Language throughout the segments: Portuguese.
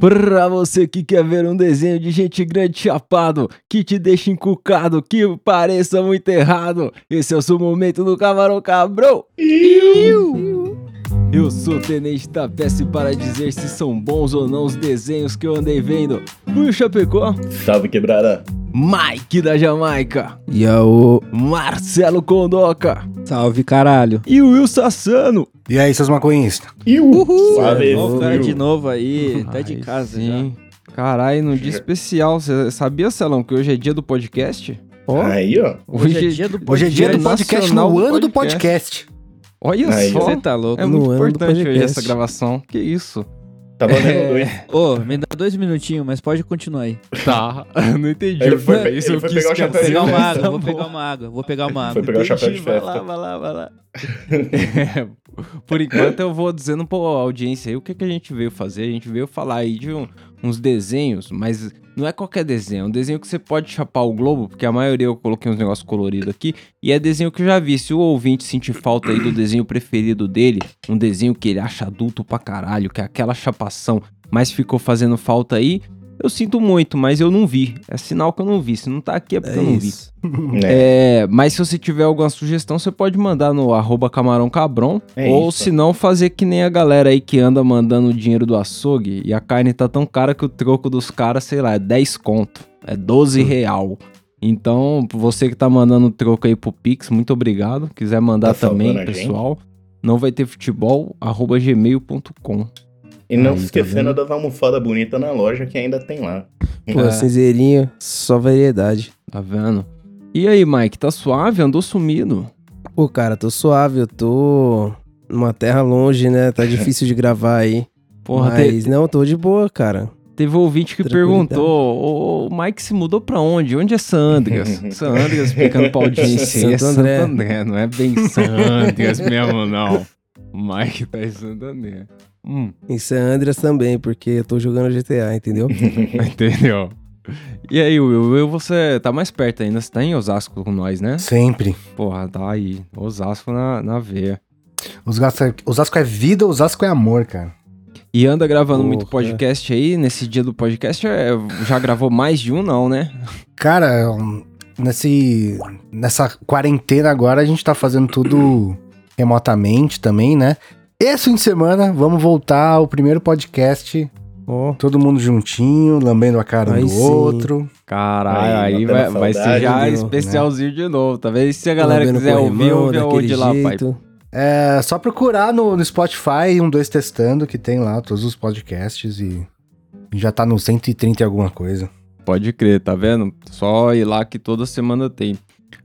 Pra você que quer ver um desenho de gente grande chapado, que te deixa encucado, que pareça muito errado, esse é o seu momento do Camarão Cabrão. Eu sou o Tenente da Peça para dizer se são bons ou não os desenhos que eu andei vendo. Buio Chapecó, Salve quebrada. Mike da Jamaica, Yaô. Marcelo Condoca Salve, caralho. e o Will Sassano. E aí, seus maconhistas? Uhul. Suave, Vamos ficar viu? de novo aí, tá de casa sim. Caralho, num dia especial. Você sabia, Celão, que hoje é dia do podcast? Ó, Aí, ó. hoje é dia do Hoje é dia do podcast no do ano do podcast. Olha Aí, só. Você tá louco. É No muito importante hoje essa gravação. Que isso? Tá valendo dois. Ô, me dá dois minutinhos, mas pode continuar aí. Tá. Não entendi. Ele foi- Foi ele isso eu foi quis pegar o chapéu Vou pegar uma Tá água, vou pegar uma água, vou pegar uma Foi água. pegar o chapéu de Entendi, vai festa. lá, vai lá, vai lá. É, por enquanto eu vou dizendo pra audiência aí o que, que a gente veio fazer. A gente veio falar aí de um- uns desenhos, mas não é qualquer desenho. É um desenho que você pode chapar o globo, porque a maioria eu coloquei uns negócios coloridos aqui. E é desenho que eu já vi. Se o ouvinte sentir falta aí do desenho preferido dele, um desenho que ele acha adulto pra caralho, que é aquela chapação, mas ficou fazendo falta aí. Eu sinto muito, mas eu não vi. É sinal que eu não vi. Se não tá aqui é porque eu não vi. É. É, mas se você tiver alguma sugestão, você pode mandar no arroba camarão cabron. É ou isso. se não, fazer que nem a galera aí que anda mandando o dinheiro do açougue e a carne tá tão cara que o troco dos caras, sei lá, é 10 conto. É 12 real. Então, você que tá mandando o troco aí pro Pix, muito obrigado. Quiser mandar Tá também, pessoal. Não vai ter futebol, arroba gmail.com. E não Aí, tá esquecendo das almofadas bonitas na loja que ainda tem lá. Pô, É. cinzeirinho, só variedade. Tá vendo? E aí, Mike, tá suave? Andou sumido? Pô, cara, tô suave, eu tô numa terra longe, né? Tá difícil de gravar aí. Porra, te- Mas não, tô de boa, cara. Teve um ouvinte que perguntou: o, o Mike se mudou pra onde? Onde é Sandras? Sandras explicando pra audiência. aí, é Santo Santo André. André, não é bem Sandras mesmo, não. O Mike tá em Santo André. Hum, Em San Andreas também, porque eu tô jogando GTA, entendeu? entendeu? E aí, Will, Will, você tá mais perto ainda, você tá em Osasco com nós, né? Sempre. Porra, tá aí. Osasco na, na veia. Osasco é, Osasco é vida, Osasco é amor, cara. E anda gravando muito Porra. podcast aí, nesse dia do podcast, é, já gravou mais de um, não, né? Cara, nesse, nessa quarentena agora a gente tá fazendo tudo remotamente também, né? Esse fim de semana vamos voltar ao primeiro podcast, Ó, todo mundo juntinho, lambendo a cara um Aí do sim. outro. Caralho, Aí, aí, vai, vai ser já especialzinho de novo, tá vendo? E se a galera lambendo quiser ouvir, ouve onde lá, pai? É só procurar no, no Spotify, um, dois testando, que tem lá todos os podcasts e já tá no 130 e alguma coisa. Pode crer, tá vendo? Só ir lá que toda semana tem.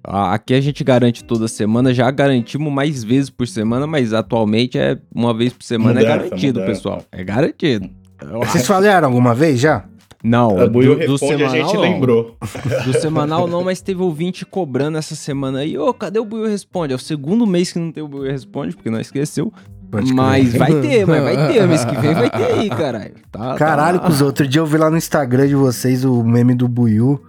Aqui a gente garante toda semana, já garantimos mais vezes por semana, mas atualmente é uma vez por semana é Mudança, garantido, mudança. pessoal. É garantido. Eu Vocês acho- falaram alguma vez já? Não, A do, do responde, a semanal gente não. lembrou. Do semanal não, mas teve ouvinte cobrando essa semana aí. Ô, cadê o Buiu Responde? É o segundo mês que não tem o Buiu Responde, porque nós esqueceu. Pode crer. Mas vai ter, mas vai ter. Mês que vem vai ter aí, caralho. Tá, tá Caralho, lá. cuzão. Outro dia eu vi lá no Instagram de vocês o meme do Buiu.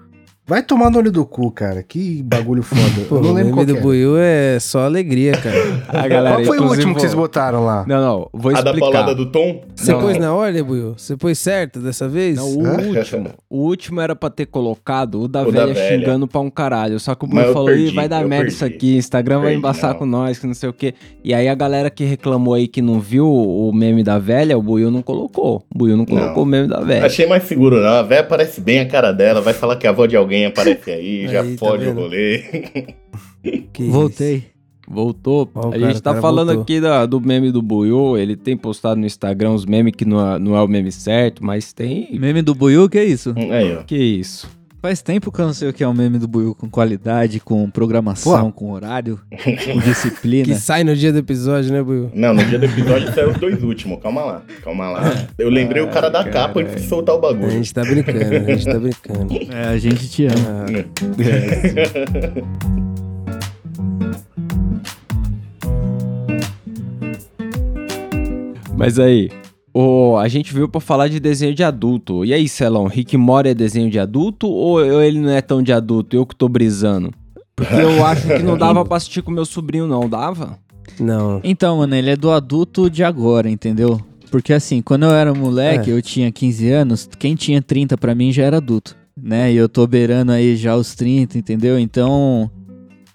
Vai tomar no olho do cu, cara. Que bagulho foda. Pô, eu não o lembro meme qual do é. Buiu é só alegria, cara. A galera, Qual foi o último que vocês botaram lá? Não, não, vou A da explicar. paulada do Tom? Você Não, pôs não. na ordem, Buiu? Você pôs certo dessa vez? Não, o último. O último era pra ter colocado o da, O da velha, velha. xingando pra um caralho. Só que o eu falou, Ih, perdi, vai dar merda perdi. isso aqui, Instagram vai Perdi, embaçar não. com nós, que não sei o quê. E aí a galera que reclamou aí que não viu o meme da velha, o Buiu não colocou. O Buiu não colocou Não. o meme da velha. Achei mais seguro, não. A véia parece bem a cara dela. Vai falar que a avó de alguém aparece aí, já Aí, tá fode o rolê. Que isso. Voltei. Voltou. Ó, o a cara, gente tá cara falando voltou. aqui da- do meme do Buiu. Ele tem postado no Instagram os memes que não é, não é o meme certo, mas tem. Meme do Buiu, que é isso? Ó. Que isso? Faz tempo que eu não sei o que é um meme do Buiu com qualidade, com programação, com horário, com disciplina. Que sai no dia do episódio, né, Buiu? Não, no dia do episódio saiu os dois últimos. Calma lá, calma lá. Eu lembrei o cara da Ai, capa e caralho. fui soltar o A bagulho. gente tá brincando, a gente tá brincando. É, a gente te ama. Ah, Mas aí, Ô, a gente veio pra falar de desenho de adulto. E aí, Celão, Rick Mori é desenho de adulto ou ele não é tão de adulto? Eu que tô brisando. Porque eu acho que não dava pra assistir com meu sobrinho, não. Dava? Não. Então, mano, ele é do adulto de agora, entendeu? Porque assim, quando eu era moleque, É. eu tinha 15 anos, quem tinha 30 pra mim já era adulto, né? E eu tô beirando aí já os 30, entendeu? Então,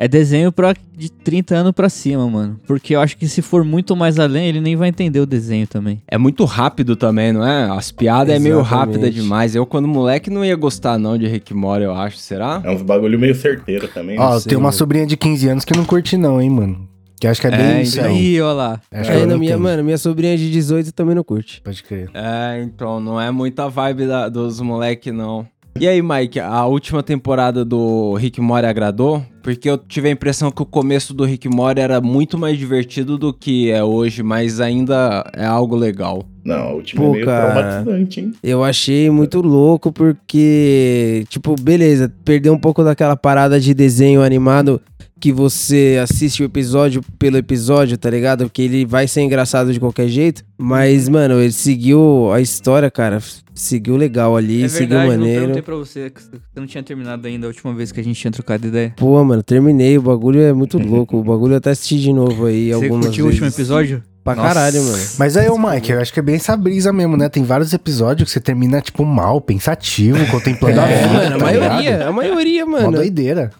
é desenho pra, de 30 anos pra cima, mano. Porque eu acho que se for muito mais além, ele nem vai entender o desenho também. É muito rápido também, não é? As piadas é meio Exatamente. rápida demais. Eu, quando moleque, não ia gostar, não, de Rick Mori, eu acho. Será? É uns bagulho meio certeiro também. né? Ó, tem uma mano. sobrinha de 15 anos que não curte não, hein, mano. Que acho que é bem É, isso então. aí. Aí, ó lá. Acho na não minha, mano, minha sobrinha de 18 também não curte. Pode crer. É, então, não é muita vibe da- dos moleque, não. E aí, Mike, a última temporada do Rick Mori agradou? Porque eu tive a impressão que o começo do Rick Mori era muito mais divertido do que é hoje, mas ainda é algo legal. Não, a última Pô, é meio cara. traumatizante, hein? Eu achei muito louco porque, tipo, beleza, perdeu um pouco daquela parada de desenho animado que você assiste o episódio pelo episódio, tá ligado? Porque ele vai ser engraçado de qualquer jeito. Mas, mano, ele seguiu a história, cara. Seguiu legal ali, seguiu maneiro. pra você, que você não tinha terminado ainda a última vez que a gente tinha trocado ideia. Pô, mano, terminei. O bagulho é muito louco. O bagulho eu até assisti de novo aí Você algumas curtiu o último vezes. episódio? Pra Nossa. caralho, mano. Mas aí, ô Mike, eu acho que é bem essa brisa mesmo, né? Tem vários episódios que você termina, tipo, mal, pensativo, contemplando a É, vida. mano, a tá maioria, ligado? a maioria, mano. doideira.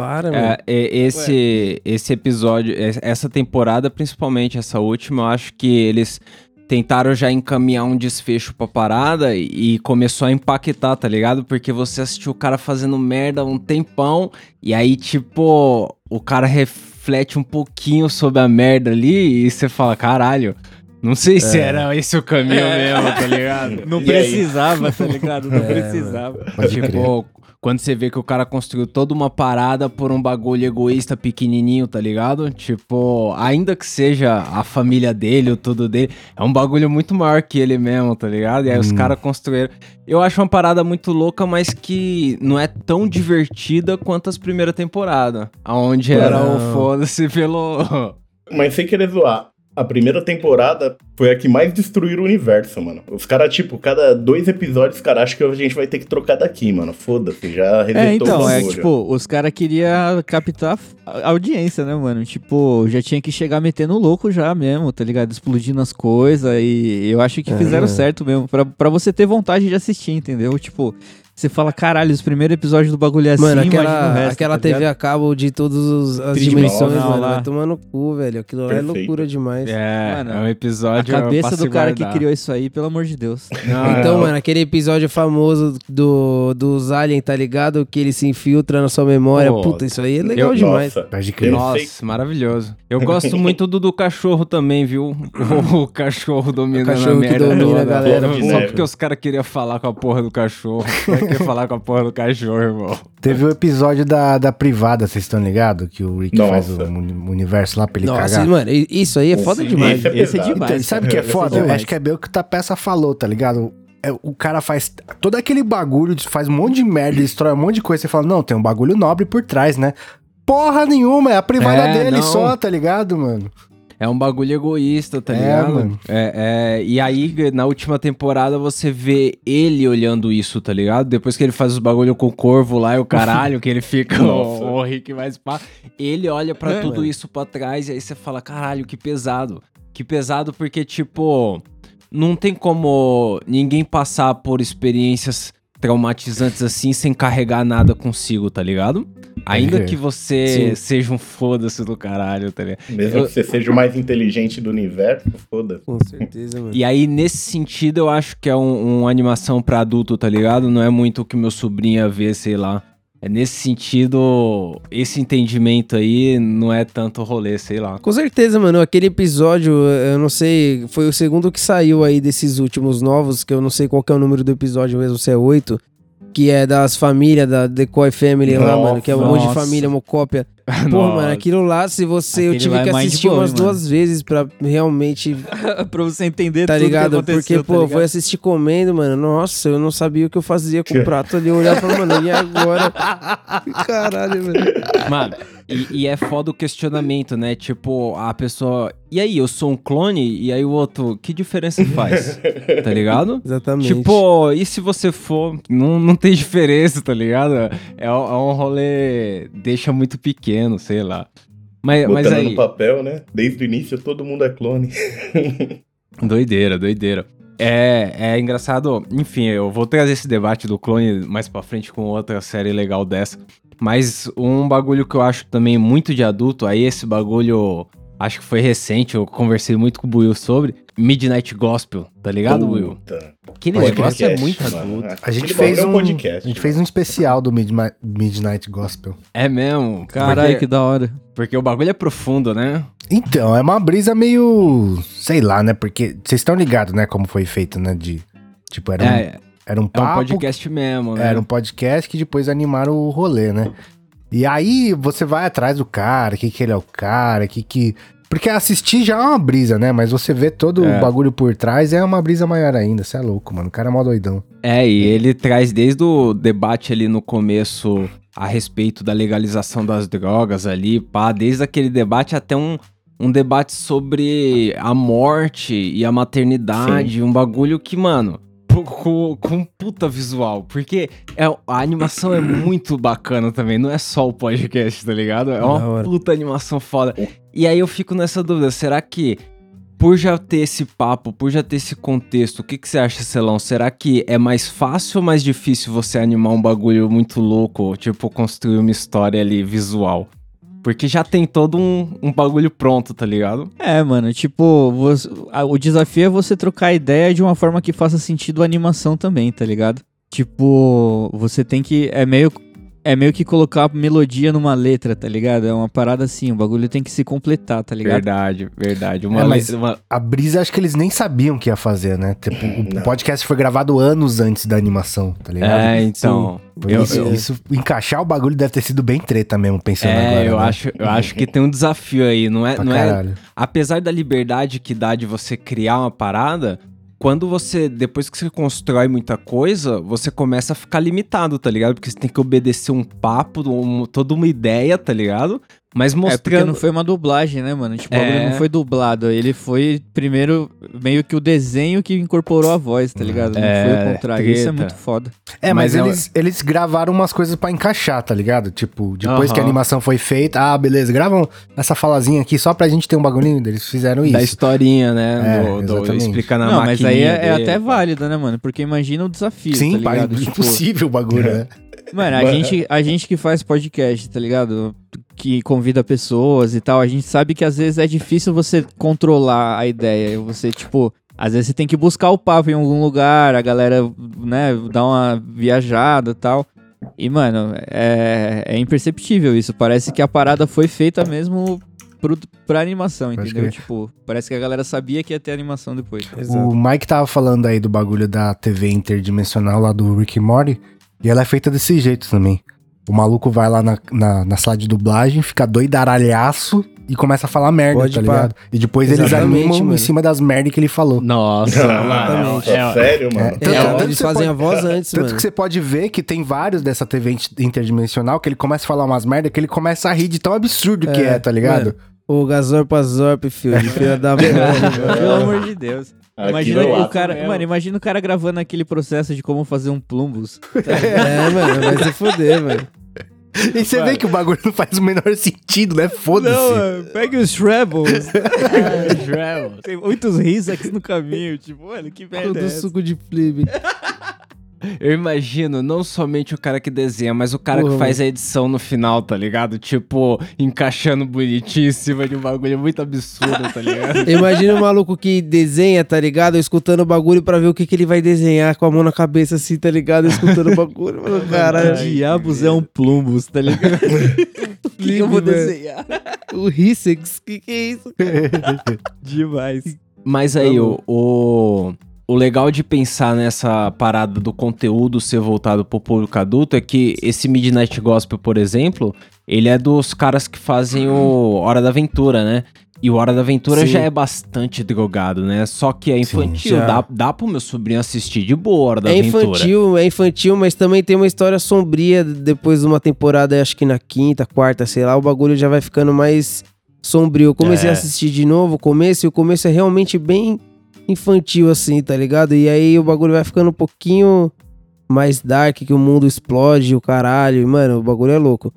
Para, mano. É, esse, esse episódio, es- essa temporada, principalmente essa última, eu acho que eles tentaram já encaminhar um desfecho pra parada e, e começou a impactar, tá ligado? Porque você assistiu o cara fazendo merda um tempão e aí, tipo, o cara reflete um pouquinho sobre a merda ali e você fala, caralho. Não sei se era esse o caminho mesmo, tá ligado? Não E aí? precisava, tá ligado? Não É, precisava. Tipo, quando você vê que o cara construiu toda uma parada por um bagulho egoísta pequenininho, tá ligado? Tipo, ainda que seja a família dele, o tudo dele, é um bagulho muito maior que ele mesmo, tá ligado? E aí os caras construíram. Eu acho uma parada muito louca, mas que não é tão divertida quanto as primeiras temporadas. Aonde era o Não. foda-se pelo. Mas sem querer zoar. A primeira temporada foi a que mais destruíram o universo, mano. Os caras, tipo, cada dois episódios, os caras acham que a gente vai ter que trocar daqui, mano. Foda-se, já resetou É, então, o é tipo, os caras queriam captar a audiência, né, mano? Tipo, já tinha que chegar metendo louco já mesmo, tá ligado? Explodindo as coisas e eu acho que fizeram É. certo mesmo. Pra, pra você ter vontade de assistir, entendeu? Tipo, você fala, caralho, os primeiros episódios do bagulho é assim, Mano, aquela, resto, aquela tá TV ligado? a cabo de todas as dimensões, mano, lá. vai tomar no cu, velho. Aquilo lá é Perfeito. loucura demais. É, Mano, é um A episódio. cabeça pra do cara que guardar. criou isso aí, pelo amor de Deus. Não, Então, é, mano, aquele episódio famoso do, dos aliens, tá ligado? Que ele se infiltra na sua memória. Pô, Puta, isso aí é legal eu- demais. Nossa. Eu Nossa, sei. maravilhoso. Eu gosto muito do, do cachorro também, viu? O, cachorro domina O cachorro a que merda domina toda. a galera, Só neve. porque os caras queriam falar com a porra do cachorro. Querer falar com a porra do cachorro, irmão. Teve o episódio da, da privada, vocês estão ligados? Que o Rick Nossa. faz o uni- universo lá pra ele Nossa, cagar. mano, isso aí é foda Sim, demais. esse é Esse é demais. Então, sabe o que é Esse foda? Eu acho que é bem o que o Tapeça falou, tá ligado? É, o cara faz todo aquele bagulho, faz um monte de merda, destrói um monte de coisa. Você fala, não, tem um bagulho nobre por trás, né? Porra nenhuma, é a privada É, dele não. só, tá ligado, mano? É um bagulho egoísta, tá É, ligado? mano. É, é, e aí, na última temporada, você vê ele olhando isso, tá ligado? Depois que ele faz os bagulho com o corvo lá e o caralho, que ele fica o, o Rick mais pá. Ele olha pra É, tudo mano. isso pra trás e aí você fala, caralho, que pesado. Que pesado porque, tipo, não tem como ninguém passar por experiências traumatizantes assim sem carregar nada consigo, tá ligado? Ainda que você Sim. seja um foda-se do caralho, tá ligado? Mesmo Eu- que você seja o mais inteligente do universo, foda-se. Com certeza, mano. E aí, nesse sentido, eu acho que é um, uma animação pra adulto, tá ligado? Não é muito o que meu sobrinho ia ver, sei lá. É nesse sentido, esse entendimento aí não é tanto rolê, sei lá. Com certeza, mano. Aquele episódio, eu não sei, foi o segundo que saiu aí desses últimos novos, que eu não sei qual que é o número do episódio mesmo, se é oito, que é das famílias da Decoy Family lá, Nossa, mano, que é um monte de família, uma cópia. Pô, Nossa. mano, aquilo lá, se você. eu Aquele tive lá é que assistir umas mano. duas vezes pra realmente. pra você entender Tá tudo ligado? que aconteceu, Porque, pô, tá foi assistir comendo, mano. Nossa, eu não sabia o que eu fazia com o prato ali. Eu olhava e falava, mano, e agora? Caralho, velho. Mano, e, e é foda o questionamento, né? Tipo, a pessoa. E aí, eu sou um clone? E aí o outro, que diferença faz? Tá ligado? Exatamente. Tipo, e se você for. Não, não tem diferença, tá ligado? É, um- é um rolê. Deixa muito pequeno, sei lá. Mas, mas Botando aí. no papel, né? Desde o início todo mundo é clone. Doideira, doideira. É, é engraçado. Enfim, eu vou trazer esse debate do clone mais pra frente com outra série legal dessa. Mas um bagulho que eu acho também muito de adulto, aí esse bagulho. Acho que foi recente, eu conversei muito com o Buiu sobre. Midnight Gospel, tá ligado, Buiu? Puta. Aquele Podcast, negócio é muito mano. adulto. A gente Aquele fez é um, podcast. a gente fez um especial do Midnight, Midnight Gospel. É mesmo. Caralho, que da hora. porque o bagulho é profundo, né? Então, é uma brisa meio, sei lá, né? Porque vocês estão ligados, né, como foi feito, né, de tipo era um, É, era um é um papo, podcast mesmo, né? era um podcast que depois animaram o rolê, né? E aí você vai atrás do cara, que que ele é o cara, que que porque assistir já é uma brisa, né? Mas você vê todo É. o bagulho por trás é uma brisa maior ainda. Você é louco, mano. O cara é mó doidão. É, e ele traz desde o debate ali no começo a respeito da legalização das drogas ali, pá, desde aquele debate até um, um debate sobre a morte e a maternidade, um bagulho que, mano, com, com, puta visual, porque é, a animação é muito bacana também, não é só o podcast, tá ligado? É uma puta animação foda. E aí eu fico nessa dúvida, será que por já ter esse papo, por já ter esse contexto, o que, que você acha, Celão? Será que é mais fácil ou mais difícil você animar um bagulho muito louco, tipo construir uma história ali visual? Porque já tem todo um, um bagulho pronto, tá ligado? É, mano, tipo, você- a- o desafio é você trocar a ideia de uma forma que faça sentido a animação também, tá ligado? Tipo, você tem que. É meio. É meio que colocar a melodia numa letra, tá ligado? É uma parada assim, o bagulho tem que se completar, tá ligado? Verdade, verdade. Uma, É, mas- uma- A brisa, acho que eles nem sabiam que ia fazer, né? Tipo, o podcast foi gravado anos antes da animação, tá ligado? É, então. Por Eu, isso, eu- isso- encaixar o bagulho deve ter sido bem treta mesmo, pensando agora. é, eu, né? acho, eu acho que tem um desafio aí, não é? Pra Não é caralho. apesar da liberdade que dá de você criar uma parada, quando você, depois que você constrói muita coisa, você começa a ficar limitado, tá ligado? Porque você tem que obedecer um papo, um- toda uma ideia, tá ligado? Mas É porque mostrando. não foi uma dublagem, né, mano? Tipo, o É. não foi dublado. Ele foi primeiro meio que o desenho que incorporou a voz, tá ligado? Não É, foi o contrário. Isso é treta. muito foda. É, mas, Mas é- eles, eles gravaram umas coisas pra encaixar, tá ligado? Tipo, depois que a animação foi feita, ah, beleza, gravam essa falazinha aqui só pra gente ter um bagulhinho. Eles fizeram isso. Da historinha, né? É, do, do- exatamente. explicando a não, mas aí é, é até válido, né, mano? Porque imagina o desafio, Sim, tá pai? Tipo, impossível o bagulho, né? Mano, a Mano. gente, a gente que faz podcast, tá ligado? Que convida pessoas e tal, a gente sabe que às vezes é difícil você controlar a ideia. Você, tipo, às vezes você tem que buscar o papo em algum lugar, a galera, né, dá uma viajada e tal. E, mano, é, é imperceptível isso. Parece que a parada foi feita mesmo pro, pra animação, Pode entendeu? crer. Tipo, parece que a galera sabia que ia ter animação depois. Exato. O Mike tava falando aí do bagulho da TV interdimensional lá do Rick Morty. E ela é feita desse jeito também. O maluco vai lá na, na, na sala de dublagem, fica doidaralhaço e começa a falar merda, Pode tá pá. ligado? E depois eles Exatamente, animam em mano. cima das merdas que ele falou. Nossa, mano. Nossa, é- sério, mano. É, tanto- É, tanto eles você fazem pode- a voz antes, Tanto mano. que você pode ver que tem vários dessa TV int- interdimensional que ele começa a falar umas merda que ele começa a rir de tão absurdo que é, É, tá ligado? mano. O Gazorp Azorp, filho. Filha da mãe. Pelo amor de Deus. Aquilo Imagina é o cara, mesmo. mano, imagina o cara gravando aquele processo de como fazer um plumbus. É, mano, vai se fuder, velho. E você vê que o bagulho não faz o menor sentido, né? Foda-se. mano, pegue os Trebles. Tem muitos Risacs no caminho, tipo, mano, que merda é Todo essa? suco de flibe. Eu imagino não somente o cara que desenha, mas o cara Porra, que faz a edição no final, tá ligado? Tipo, encaixando bonitinho em cima de um bagulho muito absurdo, tá ligado? Imagina o maluco que desenha, tá ligado? Escutando o bagulho pra ver o que, que ele vai desenhar com a mão na cabeça assim, tá ligado? Escutando o bagulho. Mano, caralho. diabos é um plumbus, tá ligado? O que, que eu vou velho. desenhar? O Rissex, que que é isso? Demais. Mas aí, o, o, o legal de pensar nessa parada do conteúdo ser voltado pro público adulto é que esse Midnight Gospel, por exemplo, ele é dos caras que fazem o Hora da Aventura, né? E o Hora da Aventura Sim. já é bastante drogado, né? Só que é infantil, já. dá, dá pro meu sobrinho assistir de boa Hora da É Aventura. infantil, é infantil, mas também tem uma história sombria depois de uma temporada, acho que na quinta, quarta, sei lá, o bagulho já vai ficando mais sombrio. Eu comecei É. a assistir de novo o começo, e o começo é realmente bem infantil, assim, tá ligado? E aí o bagulho vai ficando um pouquinho mais dark, que o mundo explode, o caralho. e, Mano, o bagulho é louco.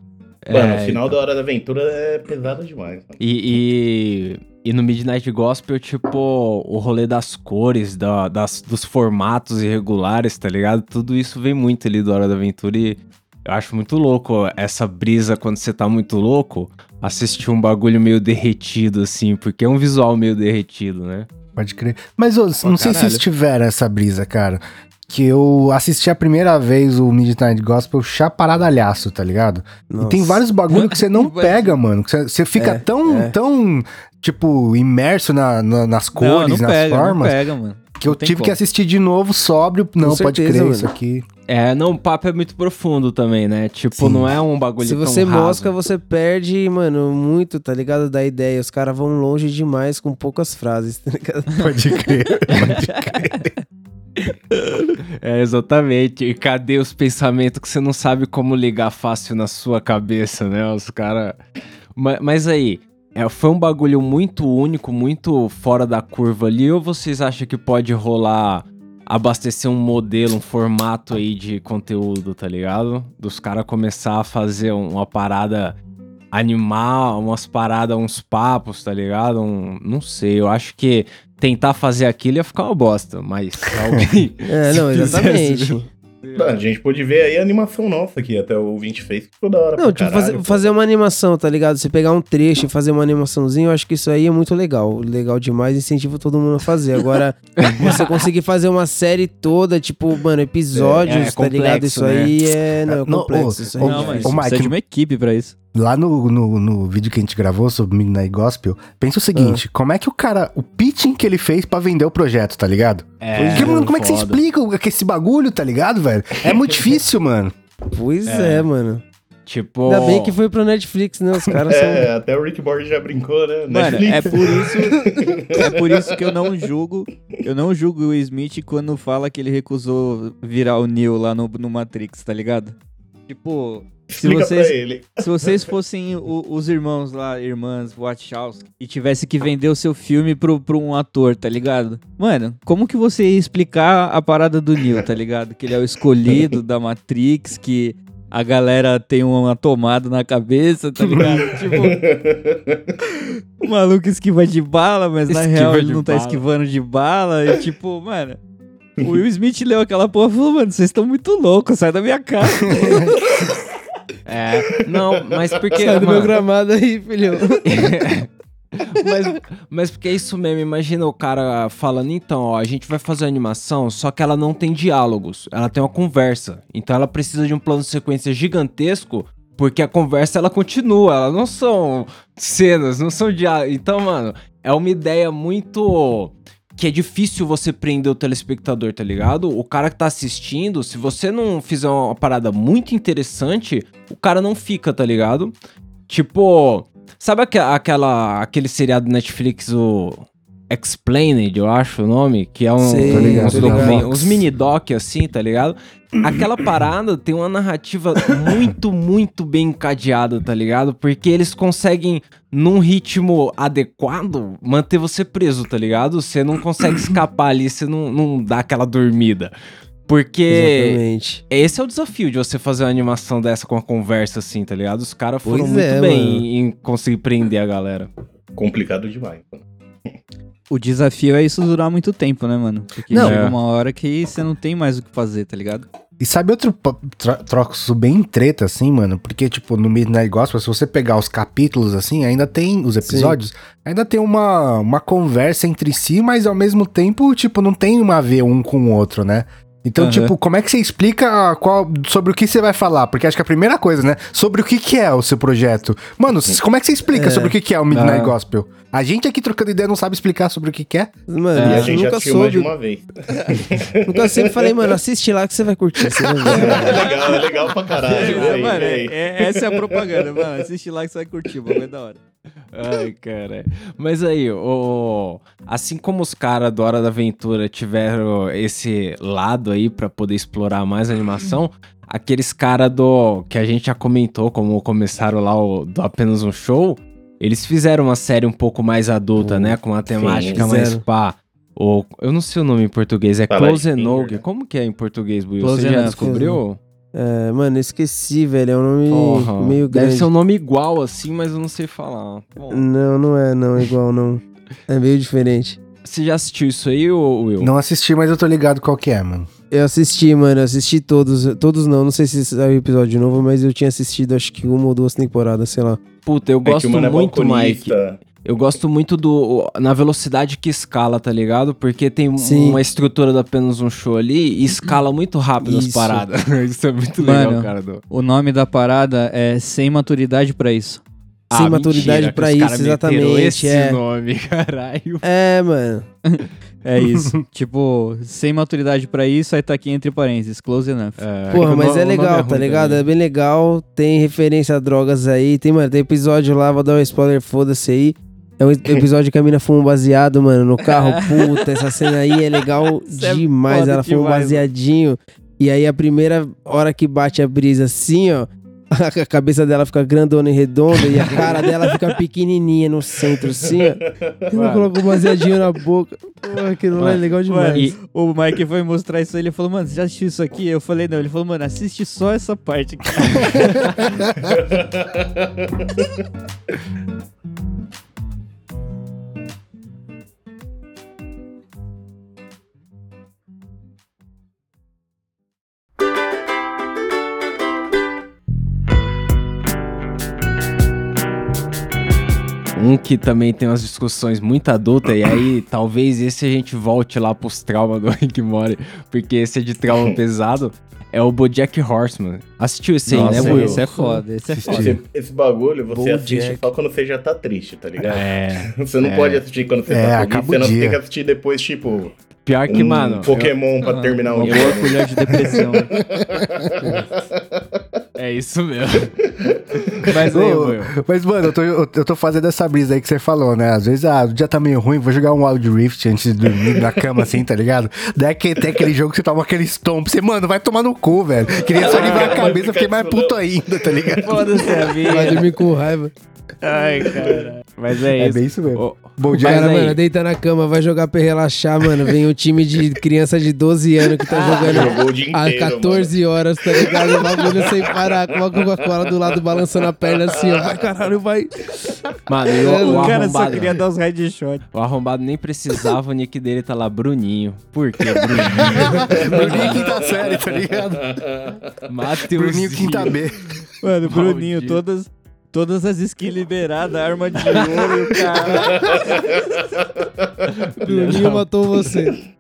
Mano, É, o final da Hora da Aventura é pesado demais. mano. E, e, e no Midnight Gospel, tipo, o rolê das cores, da, das, dos formatos irregulares, tá ligado? Tudo isso vem muito ali do Hora da Aventura e eu acho muito louco essa brisa quando você tá muito louco, assistir um bagulho meio derretido, assim, porque é um visual meio derretido, né? Pode crer. Mas ô, não sei se caralho. tiveram essa brisa, cara. Que eu assisti a primeira vez o Midnight Gospel chaparadalhaço, tá ligado? E tem Nossa. vários bagulho que você não pega, mano. que Você, fica É, tão, é. tão, tipo, imerso na, na- nas não, cores, não nas pega, formas, não pega, mano. Que eu tive que como. assistir de novo sóbrio. Não, pode certeza, crer, mano. isso aqui. É, não, o papo é muito profundo também, né? Tipo, Sim. não é um bagulho Se tão você raso. mosca, você perde, mano, muito, tá ligado? Da ideia. Os caras vão longe demais com poucas frases, tá ligado? Pode crer, pode crer. É, exatamente. E cadê os pensamentos que você não sabe como ligar fácil na sua cabeça, né? Os caras. Mas, mas aí, é, foi um bagulho muito único, muito fora da curva ali, ou vocês acham que pode rolar abastecer um modelo, um formato aí de conteúdo, tá ligado? Dos caras começar a fazer um- uma parada animar umas paradas, uns papos, tá ligado? Um, não sei, eu acho que tentar fazer aquilo ia ficar uma bosta, mas alguém É, não, fizesse, Mano, a gente pôde ver aí a animação nossa aqui, até o 20 fez, ficou da hora Não, pra tipo, caralho, fazer, fazer uma animação, tá ligado? Você pegar um trecho e fazer uma animaçãozinha, eu acho que isso aí é muito legal. Legal demais, incentivo todo mundo a fazer. Agora, você conseguir fazer uma série toda, tipo, mano, episódios, É, é tá ligado? complexo, Isso aí é, não, é Não, complexo. ô, isso aí é Não, difícil. mas Ô, Mike, precisa de uma equipe pra isso. Lá no, no, no vídeo que a gente gravou sobre Midnight Gospel, pensa o seguinte: como é que o cara, o pitching que ele fez pra vender o projeto, tá ligado? É, Porque, mano, como é que você explica que esse bagulho, tá ligado, velho? É muito difícil, mano. Pois é, mano. Tipo. Ainda bem que foi pro Netflix, né? Os caras são. É, até o Rick Borg já brincou, né? Mano, Netflix. é por isso. é por isso que eu não julgo. Eu não julgo o Will Smith quando fala que ele recusou virar o Neo lá no, no Matrix, tá ligado? Tipo, se vocês, pra ele. se vocês fossem o- os irmãos lá, irmãs Wachowski, e tivesse que vender o seu filme pro, pro um ator, tá ligado? Mano, como que você ia explicar a parada do Neo, tá ligado? Que ele é o escolhido da Matrix, que a galera tem uma tomada na cabeça, tá ligado? tipo, o maluco esquiva de bala, mas na Esquiva real ele não tá bala. esquivando de bala. E tipo, mano. O Will Smith leu aquela porra e falou, mano, vocês estão muito loucos, sai da minha casa. É. Não, mas porque. Sai do meu mano, gramado aí, filhão. mas, mas porque é isso mesmo, imagina o cara falando, então, ó, a gente vai fazer a animação, só que ela não tem diálogos, ela tem uma conversa. Então ela precisa de um plano de sequência gigantesco, porque a conversa ela continua, elas não são cenas, não são diálogos. Então, mano, é uma ideia muito que é difícil você prender o telespectador, tá ligado? O cara que tá assistindo, se você não fizer uma parada muito interessante, o cara não fica, tá ligado? Tipo, sabe aque- aquela, aquele seriado Netflix, o Explained, eu acho o nome, que é um, Sei, uns, ligado. mini doc assim, tá ligado? Aquela parada tem uma narrativa muito, muito bem encadeada, tá ligado? Porque eles conseguem, num ritmo adequado, manter você preso, tá ligado? Você não consegue escapar ali, você não, não dá aquela dormida. Porque Exatamente. esse é o desafio de você fazer uma animação dessa com uma conversa assim, tá ligado? Os caras foram Pois muito é, bem mano. em conseguir prender a galera. Complicado demais. mano. O desafio é isso durar muito tempo, né, mano? Porque Não. chega É. uma hora que você não tem mais o que fazer, tá ligado? E sabe outro troço bem treta, assim, mano? Porque, tipo, no Midnight Gospel, se você pegar os capítulos, assim, ainda tem os episódios, ainda tem uma, uma conversa entre si, mas ao mesmo tempo, tipo, não tem uma a ver um com o outro, né? Então, Aham. tipo, como é que você explica qual, sobre o que você vai falar? Porque acho que a primeira coisa, né? Sobre o que, que é o seu projeto. Mano, como é que você explica É. sobre o que, que é o Midnight Ah. Gospel? A gente aqui trocando ideia não sabe explicar sobre o que, que é. Mano, E a gente já nunca assistiu mais de soube. uma vez. Nunca sempre falei, mano, assiste lá que você vai curtir. Você vai. É legal, é legal pra caralho. É, véi, mano, é- é- essa é a propaganda, mano. Assiste lá que você vai curtir, o bagulho é da hora. Ai, cara. Mas aí, o... assim como os caras do Hora da Aventura tiveram esse lado aí pra poder explorar mais a animação, aqueles caras do que a gente já comentou, como começaram lá o do apenas um show, eles fizeram uma série um pouco mais adulta, né, com uma temática mais fizeram. pá. O, eu não sei o nome em português, é Twilight Close Enough. Como que é em português, Will? Close Você já descobriu? É, mano, eu esqueci, velho. É um nome Porra, meio grande. Deve ser um nome igual assim, mas eu não sei falar. Bom, Não, não é, não, igual, não. É meio diferente. Você já assistiu isso aí, ô, Will? Não assisti, mas eu tô ligado qual que é, mano. Eu assisti, mano, eu assisti todos. Todos não, não sei se saiu episódio novo, mas eu tinha assistido acho que uma ou duas temporadas, sei lá. Puta, eu É que gosto o mano é muito, Mike. Eu gosto muito do. na velocidade que escala, tá ligado? Porque tem Sim. uma estrutura de apenas um show ali e escala muito rápido as Isso. paradas. isso é muito legal, Mano, cara. Do... O nome da parada é Sem Maturidade pra Isso. Sem Ah, maturidade que pra os isso, exatamente, Esse é. nome, caralho. É, mano. É isso. tipo, sem maturidade pra isso, aí tá aqui entre parênteses, close enough. É, Porra, que o mas é nome legal, ruim tá ligado? também. É bem legal. Tem referência a drogas aí. Tem, mano, tem episódio lá, vou dar um spoiler, foda-se aí. É um episódio que a mina fuma um baseado, mano, no carro. Puta, essa cena aí é legal é demais. foda Ela fuma um mano. baseadinho. E aí a primeira hora que bate a brisa assim, ó. A cabeça dela fica grandona e redonda e a cara dela fica pequenininha no centro, assim, ó. Ela Mano. coloca um baseadinho na boca. Pô, aquilo lá é Mano, legal Mano, demais. e o Mike foi mostrar isso aí, ele falou, mano, você já assistiu isso aqui? Eu falei, não. Ele falou, mano, assiste só essa parte aqui. Um que também tem umas discussões muito adultas, e aí talvez esse a gente volte lá pros traumas do Rick Mori, porque esse é de trauma pesado. É o Bojack Horseman. Assistiu esse aí, Nossa, né, Will? esse é foda, esse é foda. Esse, esse bagulho você Bojack. assiste só quando você já tá triste, tá ligado? É. Você não É. pode assistir quando você É, tá feliz, o você não dia. tem que assistir depois, tipo, Pior que, um mano. Pokémon pra Ah, terminar o uma dia. boa colher de depressão. é isso mesmo. Mas aí, Ô. Mas, mano, eu tô, eu, tô fazendo essa brisa aí que você falou, né? Às vezes, ah, o dia tá meio ruim, vou jogar um Wild Rift antes de dormir na cama, assim, tá ligado? Daí que- tem aquele jogo que você toma aquele stomp, você, mano, vai tomar no cu, velho. Queria só livrar a vai cabeça, fiquei mais puto ainda, tá ligado? Foda-se a Vai vida. dormir com raiva. Ai, cara. Mas é, É isso. bem isso mesmo. Bom dia, Cara, aí- mano, deita na cama, vai jogar pra relaxar, mano. Vem um time de criança de 12 anos que tá jogando Jogou o dia há inteiro, 14 horas, tá ligado? O bagulho sem parar, com uma Coca-Cola do lado balançando a perna assim, ó. Vai, caralho, vai. Mano, e o, o O cara só queria dar os headshot. o arrombado nem precisava, o nick dele tá lá, Bruninho. Por quê, Bruninho? Bruninho quinta série, tá ligado? Matheus. Bruninho quinta B. Mano, Bruninho, Maldito. todas, todas as skills liberadas, arma de ouro o cara. Bruninho matou você.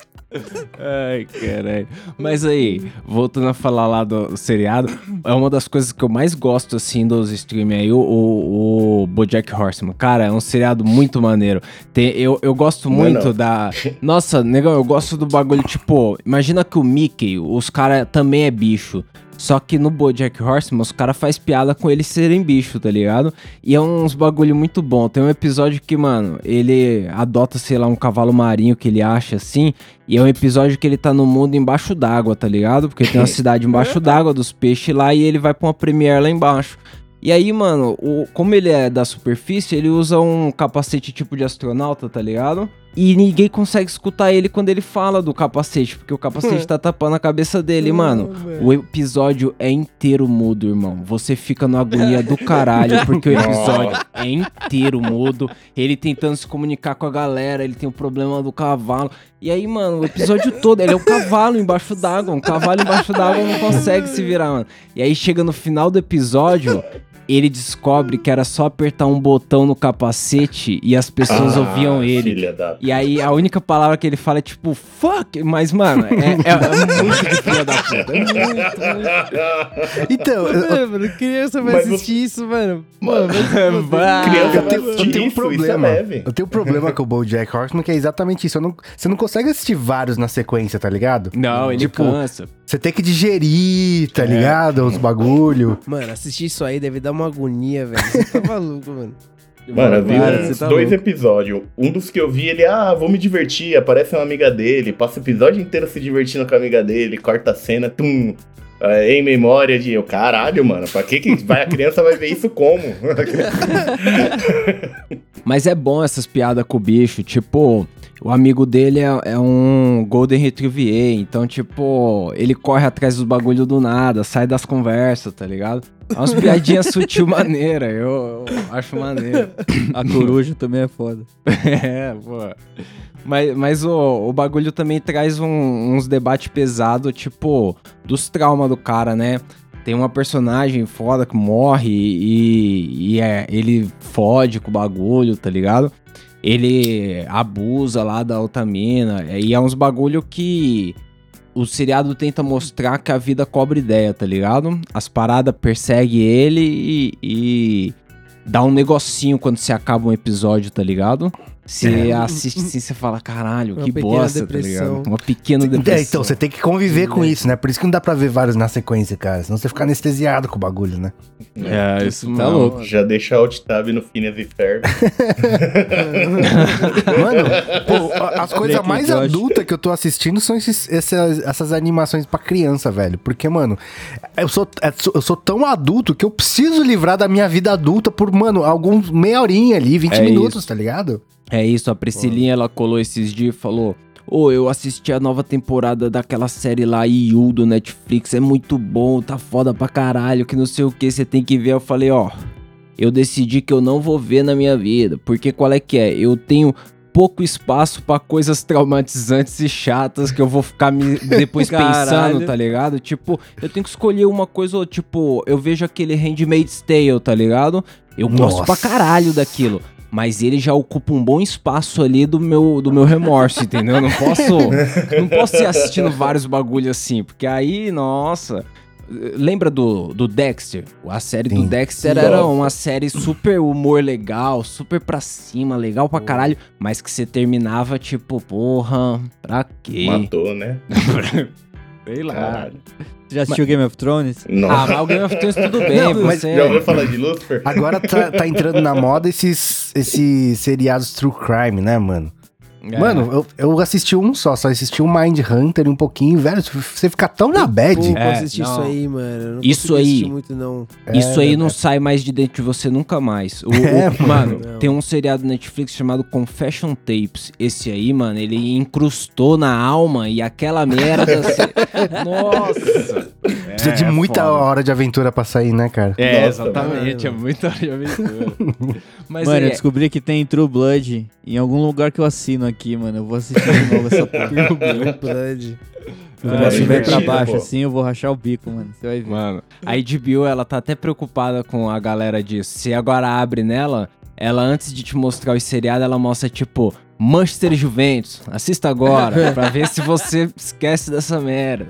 Ai, caralho. Mas aí, voltando a falar lá do seriado, é uma das coisas que eu mais gosto, assim, dos streaming aí, o, o, o Bojack Horseman. Cara, é um seriado muito maneiro. Tem, eu, eu gosto é muito não. da... Nossa, negão, eu gosto do bagulho, tipo... Imagina que o Mickey, os caras também é bicho. Só que no Bojack Horseman, os caras faz piada com eles serem bicho, tá ligado? E é uns bagulho muito bom. Tem um episódio que, mano, ele adota, sei lá, um cavalo marinho que ele acha assim. E é um episódio que ele tá no mundo embaixo d'água, tá ligado? Porque tem uma cidade embaixo d'água dos peixes lá e ele vai pra uma premiere lá embaixo. E aí, mano, o, como ele é da superfície, ele usa um capacete tipo de astronauta, tá ligado? E ninguém consegue escutar ele quando ele fala do capacete, porque o capacete tá tapando a cabeça dele, mano. O episódio é inteiro mudo, irmão. Você fica numa agonia do caralho, porque o episódio é inteiro mudo. Ele tentando se comunicar com a galera, ele tem o problema do cavalo. E aí, mano, o episódio todo, ele é um cavalo embaixo d'água. Um cavalo embaixo d'água não consegue se virar, mano. E aí chega no final do episódio. Ele descobre que era só apertar um botão no capacete e as pessoas Ah, ouviam ele. Filha da... E aí a única palavra que ele fala é tipo, fuck, mas mano, é, é- é muito de filha da puta. É muito, muito. Então, eu, É, mano, criança vai Mas assistir isso, mano. Mano, Vai. Criança eu tenho, eu tenho um é problema. leve. eu tenho um problema com o BoJack Horseman que é exatamente isso. Eu não, você não consegue assistir vários na sequência, tá ligado? Não, ele Tipo, cansa. Você tem que digerir, tá ligado? Os bagulho. Mano, assistir isso aí deve dar uma agonia, velho. Você tá maluco, mano. Mano, eu vi Para, uns tá dois louco. episódios. Um dos que eu vi, ele, ah, vou me divertir. Aparece uma amiga dele, passa o episódio inteiro se divertindo com a amiga dele, corta a cena, tum. é, em memória de. Eu, caralho, mano, pra que, que vai, a criança vai ver isso como? Mas é bom essas piadas com o bicho, tipo, o amigo dele é, é um Golden Retriever, então, tipo, ele corre atrás dos bagulho do nada, sai das conversas, tá ligado? É umas piadinhas sutil maneira, eu, eu acho maneiro. A coruja também é foda. É, pô. Mas, mas o, o bagulho também traz um- uns debates pesados, tipo, dos traumas do cara, né? Tem uma personagem foda que morre e, e é, ele fode com o bagulho, tá ligado? Ele abusa lá da altamina. E é uns bagulho que o seriado tenta mostrar que a vida cobra ideia, tá ligado? As paradas perseguem ele e, e dá um negocinho quando se acaba um episódio, tá ligado? Você assiste assim, você fala, caralho, Uma que bosta, tá depressão. ligado? Uma pequena depressão. É, então, você tem que conviver com isso, né? Por isso que não dá pra ver vários na sequência, cara. Senão você fica anestesiado com o bagulho, né? É, isso Tá não. louco. Já deixa alt tab no Phineas e Ferb. Mano, pô, as coisas mais adultas que eu tô assistindo são esses- essas, essas animações pra criança, velho. Porque, mano, eu sou, é, sou- eu sou tão adulto que eu preciso livrar da minha vida adulta por, mano, alguns meia horinha ali, 20 É minutos, isso. tá ligado? É isso, a Priscilinha, ela colou esses dias e falou: Ô, eu assisti a nova temporada daquela série lá, You, do Netflix, é muito bom, tá foda pra caralho, que não sei o que, você tem que ver. Eu falei: Ó, eu decidi que eu não vou ver na minha vida, porque qual é que é? Eu tenho pouco espaço pra coisas traumatizantes e chatas que eu vou ficar me depois pensando, tá ligado? Tipo, eu tenho que escolher uma coisa, ou, tipo, eu vejo aquele Handmaid's Tale, tá ligado? Eu gosto pra caralho daquilo. Mas ele já ocupa um bom espaço ali do meu, do meu remorso, entendeu? Não posso, não posso ir assistindo vários bagulho assim, porque aí, nossa. Lembra do, do Dexter? A série do Sim. Dexter Sim. era uma série super humor legal, super pra cima, legal pra caralho, mas que você terminava tipo, porra, pra quê? Matou, né? Sei lá. Caralho. Você já assistiu Game of Thrones? Ah, Nossa. mas o Game of Thrones tudo bem, Não, mas você... Já ouviu falar de Lucifer? Agora tá, tá entrando na moda esses, esses seriados true crime, né, mano? É. Mano, eu, eu assisti um só, só assisti um Mind Hunter e um pouquinho, velho. Você fica tão na bad. Pouco É, assistir não. isso aí, mano. Eu não Isso aí- assistir muito, não. Isso É, aí não é. sai mais de dentro de você nunca mais. O, o- É, mano, Não. tem um seriado Netflix chamado Confession Tapes. Esse aí, mano, ele incrustou na alma e aquela merda. se- Nossa! Precisa de É, muita foda. hora de aventura pra sair, né, cara? É, Nossa, exatamente. É mano. muita hora de aventura. Mas mano, eu é, descobri que tem True Blood em algum lugar que eu assino aqui, mano. Eu vou assistir de novo essa porra. Blood. Quando É, eu estiver pra baixo pô. assim, eu vou rachar o bico, mano. Você vai ver. Mano, a HBO, ela tá até preocupada com a galera disso. Se agora abre nela, ela antes de te mostrar os seriados, ela mostra tipo Manchester e Juventus. Assista agora, pra ver se você esquece dessa merda.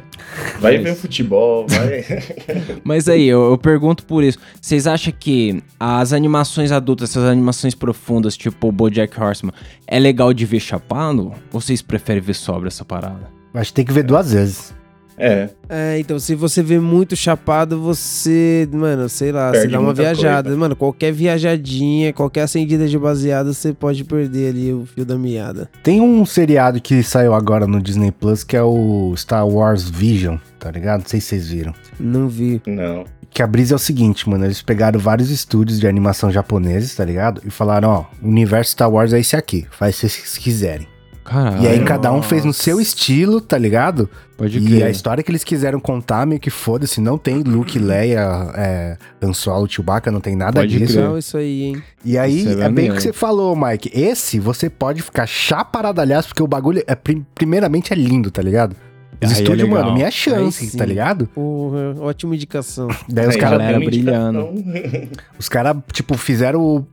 Vai Mas- ver futebol, vai. Mas aí, eu, eu pergunto por isso. Vocês acham que as animações adultas, essas animações profundas, tipo o BoJack Horseman, é legal de ver chapado? Ou vocês preferem ver sobra essa parada? Acho que tem que ver duas vezes. É, É, então, se você vê muito chapado, você, mano, sei lá, Perde você dá uma viajada. coisa. Mano, qualquer viajadinha, qualquer acendida de baseado, você pode perder ali o fio da meada. Tem um seriado que saiu agora no Disney Plus que é o Star Wars Vision, tá ligado? Não sei se vocês viram. Não vi. não. Que a brisa é o seguinte, mano. Eles pegaram vários estúdios de animação japoneses, tá ligado? E falaram, ó, o universo Star Wars é esse aqui. Faz se vocês quiserem. Caralho. e aí cada um fez no seu estilo, tá ligado? Pode E crer. a história que eles quiseram contar, meio que foda-se, não tem Luke, Leia, é, Han Solo, Chewbacca, não tem nada Pode disso. crer. Legal isso aí, hein? E aí, é é, bem o que você falou, Mike. Esse você pode ficar chaparadalhaço, porque o bagulho, é, prim- primeiramente, é lindo, tá ligado? Os Aí é estúdios, legal. mano, minha chance, tá ligado? Porra, ótima indicação. Daí os Aí, caras, tem uma brilhando. os cara, tipo, fizeram. o-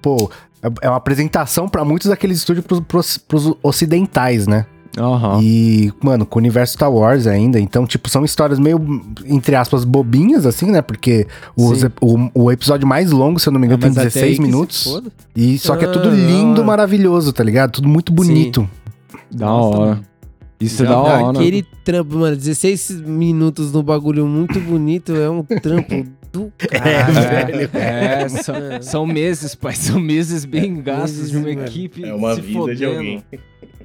Pô, é uma apresentação pra muitos daqueles estúdios pros, pros, pros ocidentais, né? Aham. E, mano, com o universo Star Wars ainda. Então, tipo, são histórias meio, entre aspas, bobinhas, assim, né? Porque os Sim. o, o episódio mais longo, se eu não me engano, Mas tem até aí 16 que se minutos. E só que é tudo Ah, lindo, maravilhoso, tá ligado? Tudo muito bonito. Da Nossa, hora. mano. Isso é da dá hora. Aquele trampo, mano, 16 minutos no bagulho muito bonito é um trampo do caralho. É, é, são, são meses, pai. São meses bem gastos Meses, de uma mano. equipe. É uma se vida de fodendo. alguém.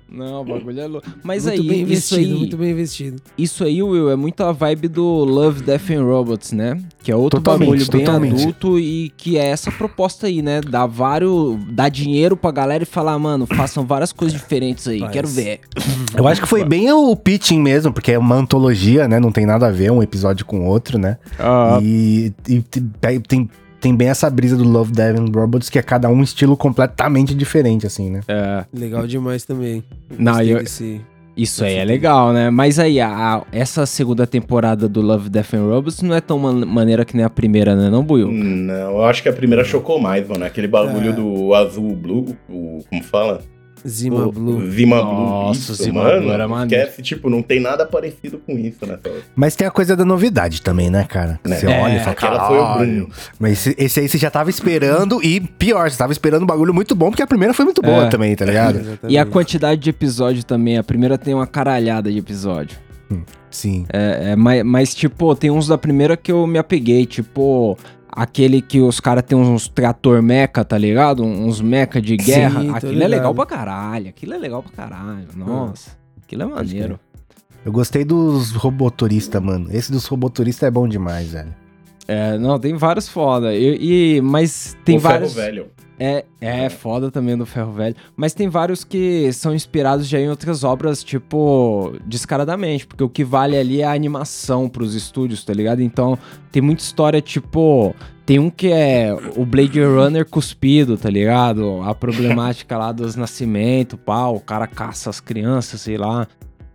Não, o bagulho é louco. Mas muito aí, bem isso investido, aí, muito bem investido. isso aí, Will, é muito a vibe do Love, Death and Robots, né? Que é outro Totalmente, bagulho bem totalmente. adulto e que é essa proposta aí, né? Dar vários. dar dinheiro pra galera e falar, mano, façam várias coisas diferentes aí. Faz. Quero ver. Eu acho que foi bem o pitching mesmo, porque é uma antologia, né? Não tem nada a ver um episódio com o outro, né? Ah, E, e tem, tem, tem bem essa brisa do Love, Death and Robots, que é cada um estilo completamente diferente, assim, né? é. Legal demais também. Não, eu- desse- Isso aí é legal, né? Mas aí, a- a- essa segunda temporada do Love, Death and Robots não é tão man- maneira que nem a primeira, né, não, Buiu? Não, eu acho que a primeira chocou mais, mano. Aquele bagulho É. do azul blue, o. Como fala? Zima O- Blue. Zima Nossa, Blue. Isso, Zima mano. Blue era maneiro. esquece, tipo, não tem nada parecido com isso nessa hora. Mas tem a coisa da novidade também, né, cara? Né? Você É, olha e fala, Aquela foi o. Bruno. Mas esse, esse aí você já tava esperando, e pior, você tava esperando um bagulho muito bom, porque a primeira foi muito boa É. também, tá ligado? Exatamente. E a quantidade de episódio também. A primeira tem uma caralhada de episódio. Sim. É, é, mas, mas, tipo, tem uns da primeira que eu me apeguei. Tipo, aquele que os caras têm uns trator meca, tá ligado? Uns meca de guerra. Sim, Aquilo é ligado. legal pra caralho. Aquilo é legal pra caralho. Nossa. Aquilo é maneiro. Eu gostei dos roboturistas, mano. Esse dos roboturistas é bom demais, velho. É, não, tem vários foda. E, e- mas tem o vários. Ferro velho. É, é foda também do Ferro Velho. Mas tem vários que são inspirados já em outras obras, tipo, descaradamente. Porque o que vale ali é a animação pros estúdios, tá ligado? Então, tem muita história, tipo. Tem um que é o Blade Runner cuspido, tá ligado? A problemática lá dos nascimentos, pá, o cara caça as crianças, sei lá.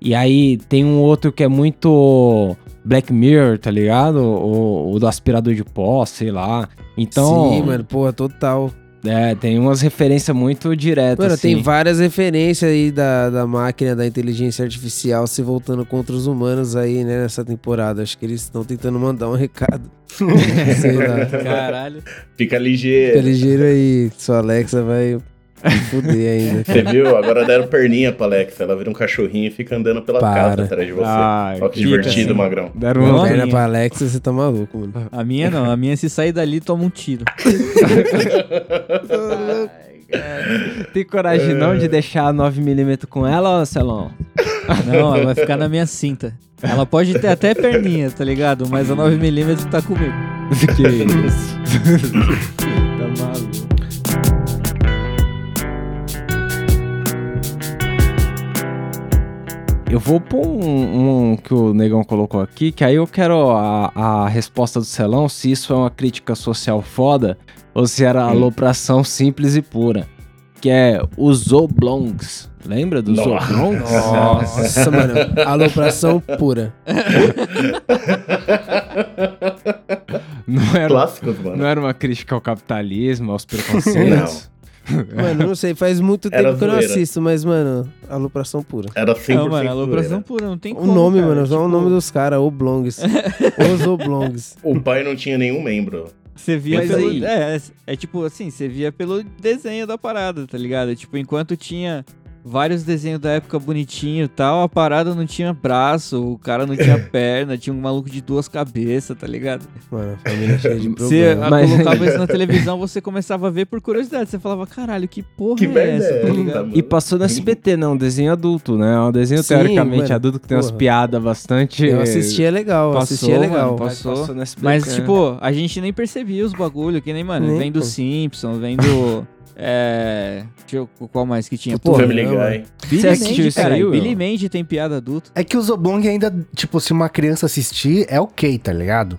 E aí tem um outro que é muito Black Mirror, tá ligado? O, o do aspirador de pó, sei lá. Então. Sim, mano, porra, total. É, tem umas referências muito diretas. Mano, assim. tem várias referências aí da, da máquina, da inteligência artificial se voltando contra os humanos aí, né, nessa temporada. Acho que eles estão tentando mandar um recado. Sei lá. Caralho. Fica ligeiro. Fica ligeiro aí, sua Alexa vai fuder ainda. Você viu? Agora deram perninha pra Alexa. Ela vira um cachorrinho e fica andando pela Para. casa atrás de você. Ai, Olha que fica divertido, assim. Magrão. Deram uma... Perna pra Alexa, você tá maluco, mano. A minha não, a minha se sair dali toma um tiro. Tem coragem não de deixar a 9mm com ela, ô Celão? Não, ela vai ficar na minha cinta. Ela pode ter até perninha, tá ligado? Mas a 9mm tá comigo. que isso? tá maluco. Eu vou pôr um, um que o Negão colocou aqui, que aí eu quero a, a resposta do Celão, se isso é uma crítica social foda ou se era alopração simples e pura. Que é os oblongs. Lembra dos Nossa. oblongs? Nossa, mano. Alopração pura. Não era, Clássicos, mano. não era uma crítica ao capitalismo, aos preconceitos? Mano, não sei, faz muito Era tempo que eu não zoeira. assisto, mas, mano, alopração pura. Era 100% Não, mano, alopração zoeira. pura, não tem O como. nome, cara. mano, só o Tipo, nome dos caras, oblongs. Os oblongs. O pai não tinha nenhum membro. Você via Mas pelo. aí- É, é tipo assim, você via pelo desenho da parada, tá ligado? Tipo, enquanto tinha vários desenhos da época bonitinho e tal, a parada não tinha braço, o cara não tinha perna, tinha um maluco de duas cabeças, tá ligado? Mano, família cheia de Você problema. Mas- colocava isso na televisão, você começava a ver por curiosidade. Você falava, caralho, que porra Que é merda essa, é tá ligado? E passou no SBT, não, um desenho adulto, né? É um desenho Sim, teoricamente mano, adulto que tem umas porra. piadas bastante. Eu assisti, é legal, Passou, assisti é legal. mano, passou. Passou no SBT. Mas, é. tipo, a gente nem percebia os bagulho, que nem, mano, Nem, vem do pô. Simpson, vem do. É. Deixa eu. Qual mais que tinha? Porra, Family não, Guy. Billy assistiu isso aí? Billy Mandy tem piada adulta. É que os oblong ainda, tipo, se uma criança assistir, é ok, tá ligado?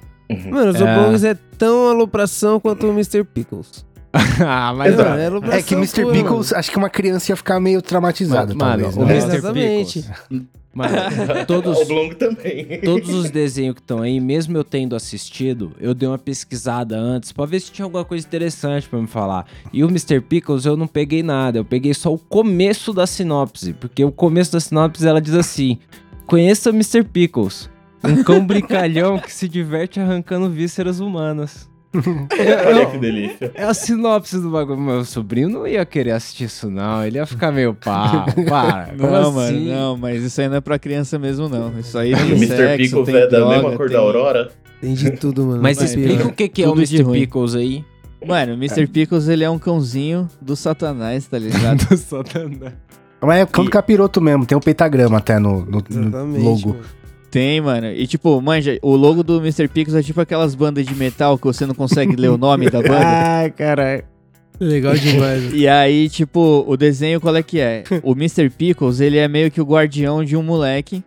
Mano, os É. oblongs é tão alopração quanto o Mr. Pickles. ah, mas Mano, ó, é, É que Mr. Pickles, acho que uma criança ia ficar meio traumatizada, Mano, talvez. o né? Mr. Exatamente. Pickles. Mano, todos, também. todos os desenhos que estão aí, mesmo eu tendo assistido, eu dei uma pesquisada antes pra ver se tinha alguma coisa interessante pra me falar. E o Mr. Pickles eu não peguei nada, eu peguei só o começo da sinopse, porque o começo da sinopse ela diz assim: Conheça o Mr. Pickles, um cão brincalhão que se diverte arrancando vísceras humanas. Olha que delícia. É a sinopse do bagulho. Meu sobrinho não ia querer assistir isso, não. Ele ia ficar meio pá, para. Não, assim? mano, não, mas isso aí não é pra criança mesmo, não. Isso aí O tem Mr. sexo, Pickles tem é da droga, mesma cor tem... da Aurora. Tem de tudo, mano. Mas explica o que, que é o Tudo de Mr. Pickles aí. Mano, o Mr. Pickles, ele é um cãozinho do satanás, tá ligado? Do Satanás. Mas é cão do capiroto mesmo, tem um pentagrama até no, no- no Exatamente. logo. mano. Tem, mano. E tipo, manja, o logo do Mr. Pickles é tipo aquelas bandas de metal que você não consegue ler o nome da banda. Ai, caralho. Legal demais. E aí, tipo, o desenho qual é que é? O Mr. Pickles, ele é meio que o guardião de um moleque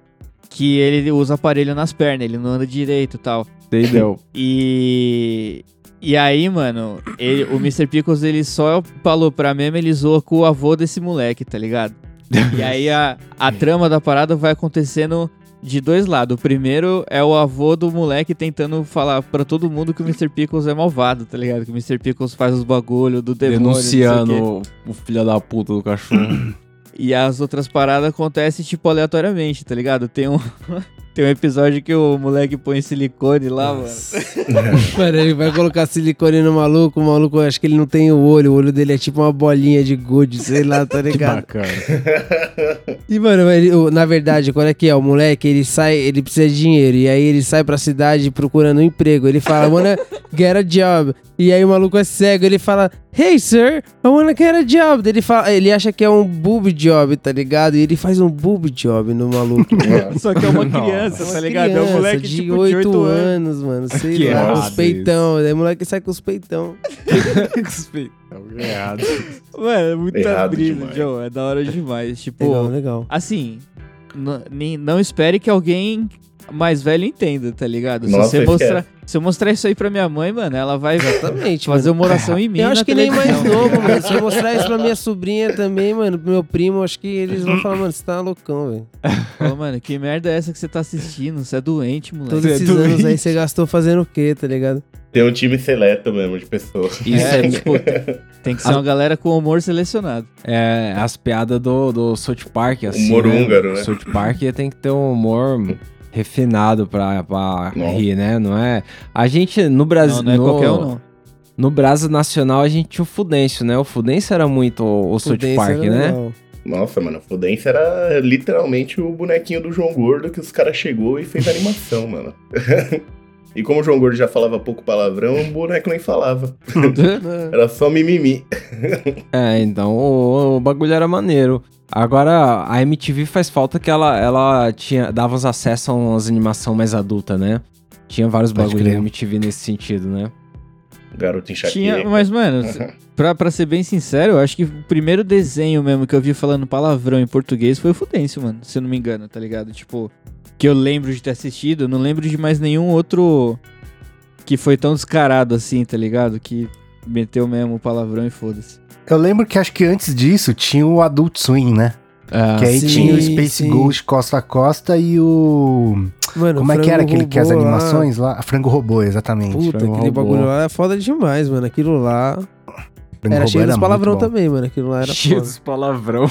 que ele usa aparelho nas pernas, ele não anda direito e tal. Entendeu? E. E aí, mano, ele- o Mr. Pickles, ele só falou pra meme, ele zoa com o avô desse moleque, tá ligado? E aí a, a trama da parada vai acontecendo de dois lados. O primeiro é o avô do moleque tentando falar pra todo mundo que o Mr. Pickles é malvado, tá ligado? Que o Mr. Pickles faz os bagulho do demônio. Denunciando o filho da puta do cachorro. E as outras paradas acontecem, tipo, aleatoriamente, tá ligado? Tem um, tem um episódio que o moleque põe silicone lá, mano. Mano, ele vai colocar silicone no maluco, o maluco, acho que ele não tem o olho, o olho dele é tipo uma bolinha de gude, sei lá, tá que ligado? bacana. E, mano, ele- na verdade, qual é que é? O moleque, ele sai, ele precisa de dinheiro, e aí ele sai pra cidade procurando um emprego. Ele fala, wanna get a job. E aí o maluco é cego, ele fala, hey sir, I wanna get a job. Ele, fala, ele acha que é um boob job, tá ligado? E ele faz um boob job no maluco. Só que é uma Nossa. Criança, tá ligado? É um moleque de tipo, 8 de 8 anos. anos, mano. Sei Que lá, com os peitão. Daí o moleque sai com os peitão. Errado. Mano, é muita Errado brisa, demais. Joe. É da hora demais. Tipo, Legal, legal. assim, nem- não espere que alguém mais velho entenda, tá ligado? Nossa, se, você mostrar, se eu mostrar isso aí pra minha mãe, mano, ela vai Exatamente, fazer mano. uma oração em mim. Eu acho que nem mais novo, mano. Se eu mostrar isso pra minha sobrinha também, mano, pro meu primo, acho que eles vão falar, mano, você tá loucão, velho. Mano, que merda é essa que você tá assistindo? Você é doente, moleque. Todos é esses anos aí você gastou fazendo o quê, tá ligado? Tem um time seleto mesmo de pessoas. Isso É, é, tipo, tem que ser uma galera com humor selecionado. é as piadas do, do South Park, assim. Humor húngaro, né? South Park tem que ter um humor refinado pra, pra rir, né? Não é. A gente, no Brasil. Não, não é no, qualquer um, não. No Brasil Nacional a gente tinha o Fudêncio, né? O Fudêncio era muito o, o South Fudêncio Park, né? legal. Nossa, mano, a Fudência era literalmente o bonequinho do João Gordo que os caras chegou e fez animação, mano. e como o João Gordo já falava pouco palavrão, o boneco nem falava. Era só mimimi. É, então o, o bagulho era maneiro. Agora a MTV faz falta que ela, ela tinha, dava uns acessos a umas animação mais adulta, né? Tinha vários bagulhos na crer. MTV nesse sentido, né? Garoto enxaqueca. Tinha, mas, mano, pra, pra ser bem sincero, eu acho que o primeiro desenho mesmo que eu vi falando palavrão em português foi o Fudêncio, mano. Se eu não me engano, tá ligado? Tipo, que eu lembro de ter assistido, não lembro de mais nenhum outro que foi tão descarado assim, tá ligado? Que meteu mesmo o palavrão e foda-se. Eu lembro que acho que antes disso tinha o Adult Swim, né? Ah, que aí sim, tinha o Space sim. Ghost Costa a Costa e o. Mano, Como é que era aquele que as Robô lá, animações lá? Frango Robô, exatamente. Puta, Frango aquele Robô. bagulho lá é foda demais, mano. Aquilo lá. Frango era Robô cheio dos palavrão também, mano. Aquilo lá era cheio foda. dos palavrão.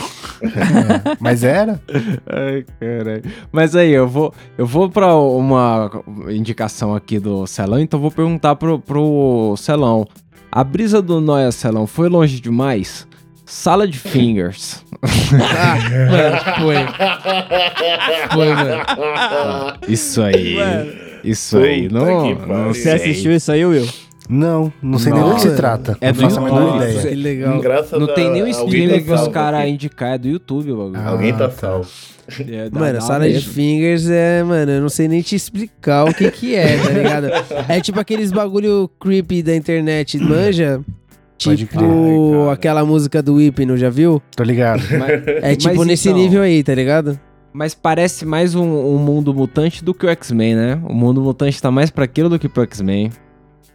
É, Mas era? Ai, caralho. Mas aí, eu vou, eu vou pra uma indicação aqui do Celão, então eu vou perguntar pro, pro Celão. A brisa do Noia Celão foi longe demais? Sala de fingers. Ah, mano, foi. Foi, mano. Isso aí. Mano. Isso aí. Não, não. Você assistiu isso aí, Will? Não, não sei nem do que se Nossa. trata. É não do faço a menor YouTube. ideia. Que legal. Graças Não tem a- nem o alguém streamer tá que os caras indicar, é do YouTube o bagulho. Ah, Alguém tá tá. salvo. É, dá- Mano, dá sala de medo. fingers é, mano, eu não sei nem te explicar o que que é, tá ligado? É tipo aqueles bagulho creepy da internet, manja? Tipo. Ai, aquela música do Hipno, já viu? Tô ligado. Mas, É tipo Mas nesse então- nível aí, tá ligado? mas parece mais um, um mundo mutante do que o X-Men, né? O mundo mutante tá mais pra aquilo do que pro X-Men.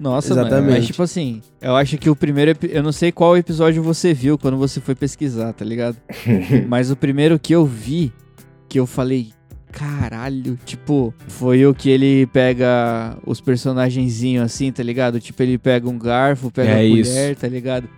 Nossa, mano. Exatamente. Mas, tipo assim, eu acho que o primeiro. Eu não sei qual episódio você viu quando você foi pesquisar, tá ligado? Mas o primeiro que eu vi, que eu falei, caralho, tipo, foi o que ele pega os personagenzinhos assim, tá ligado? Tipo, ele pega um garfo, pega É a isso. colher, tá ligado?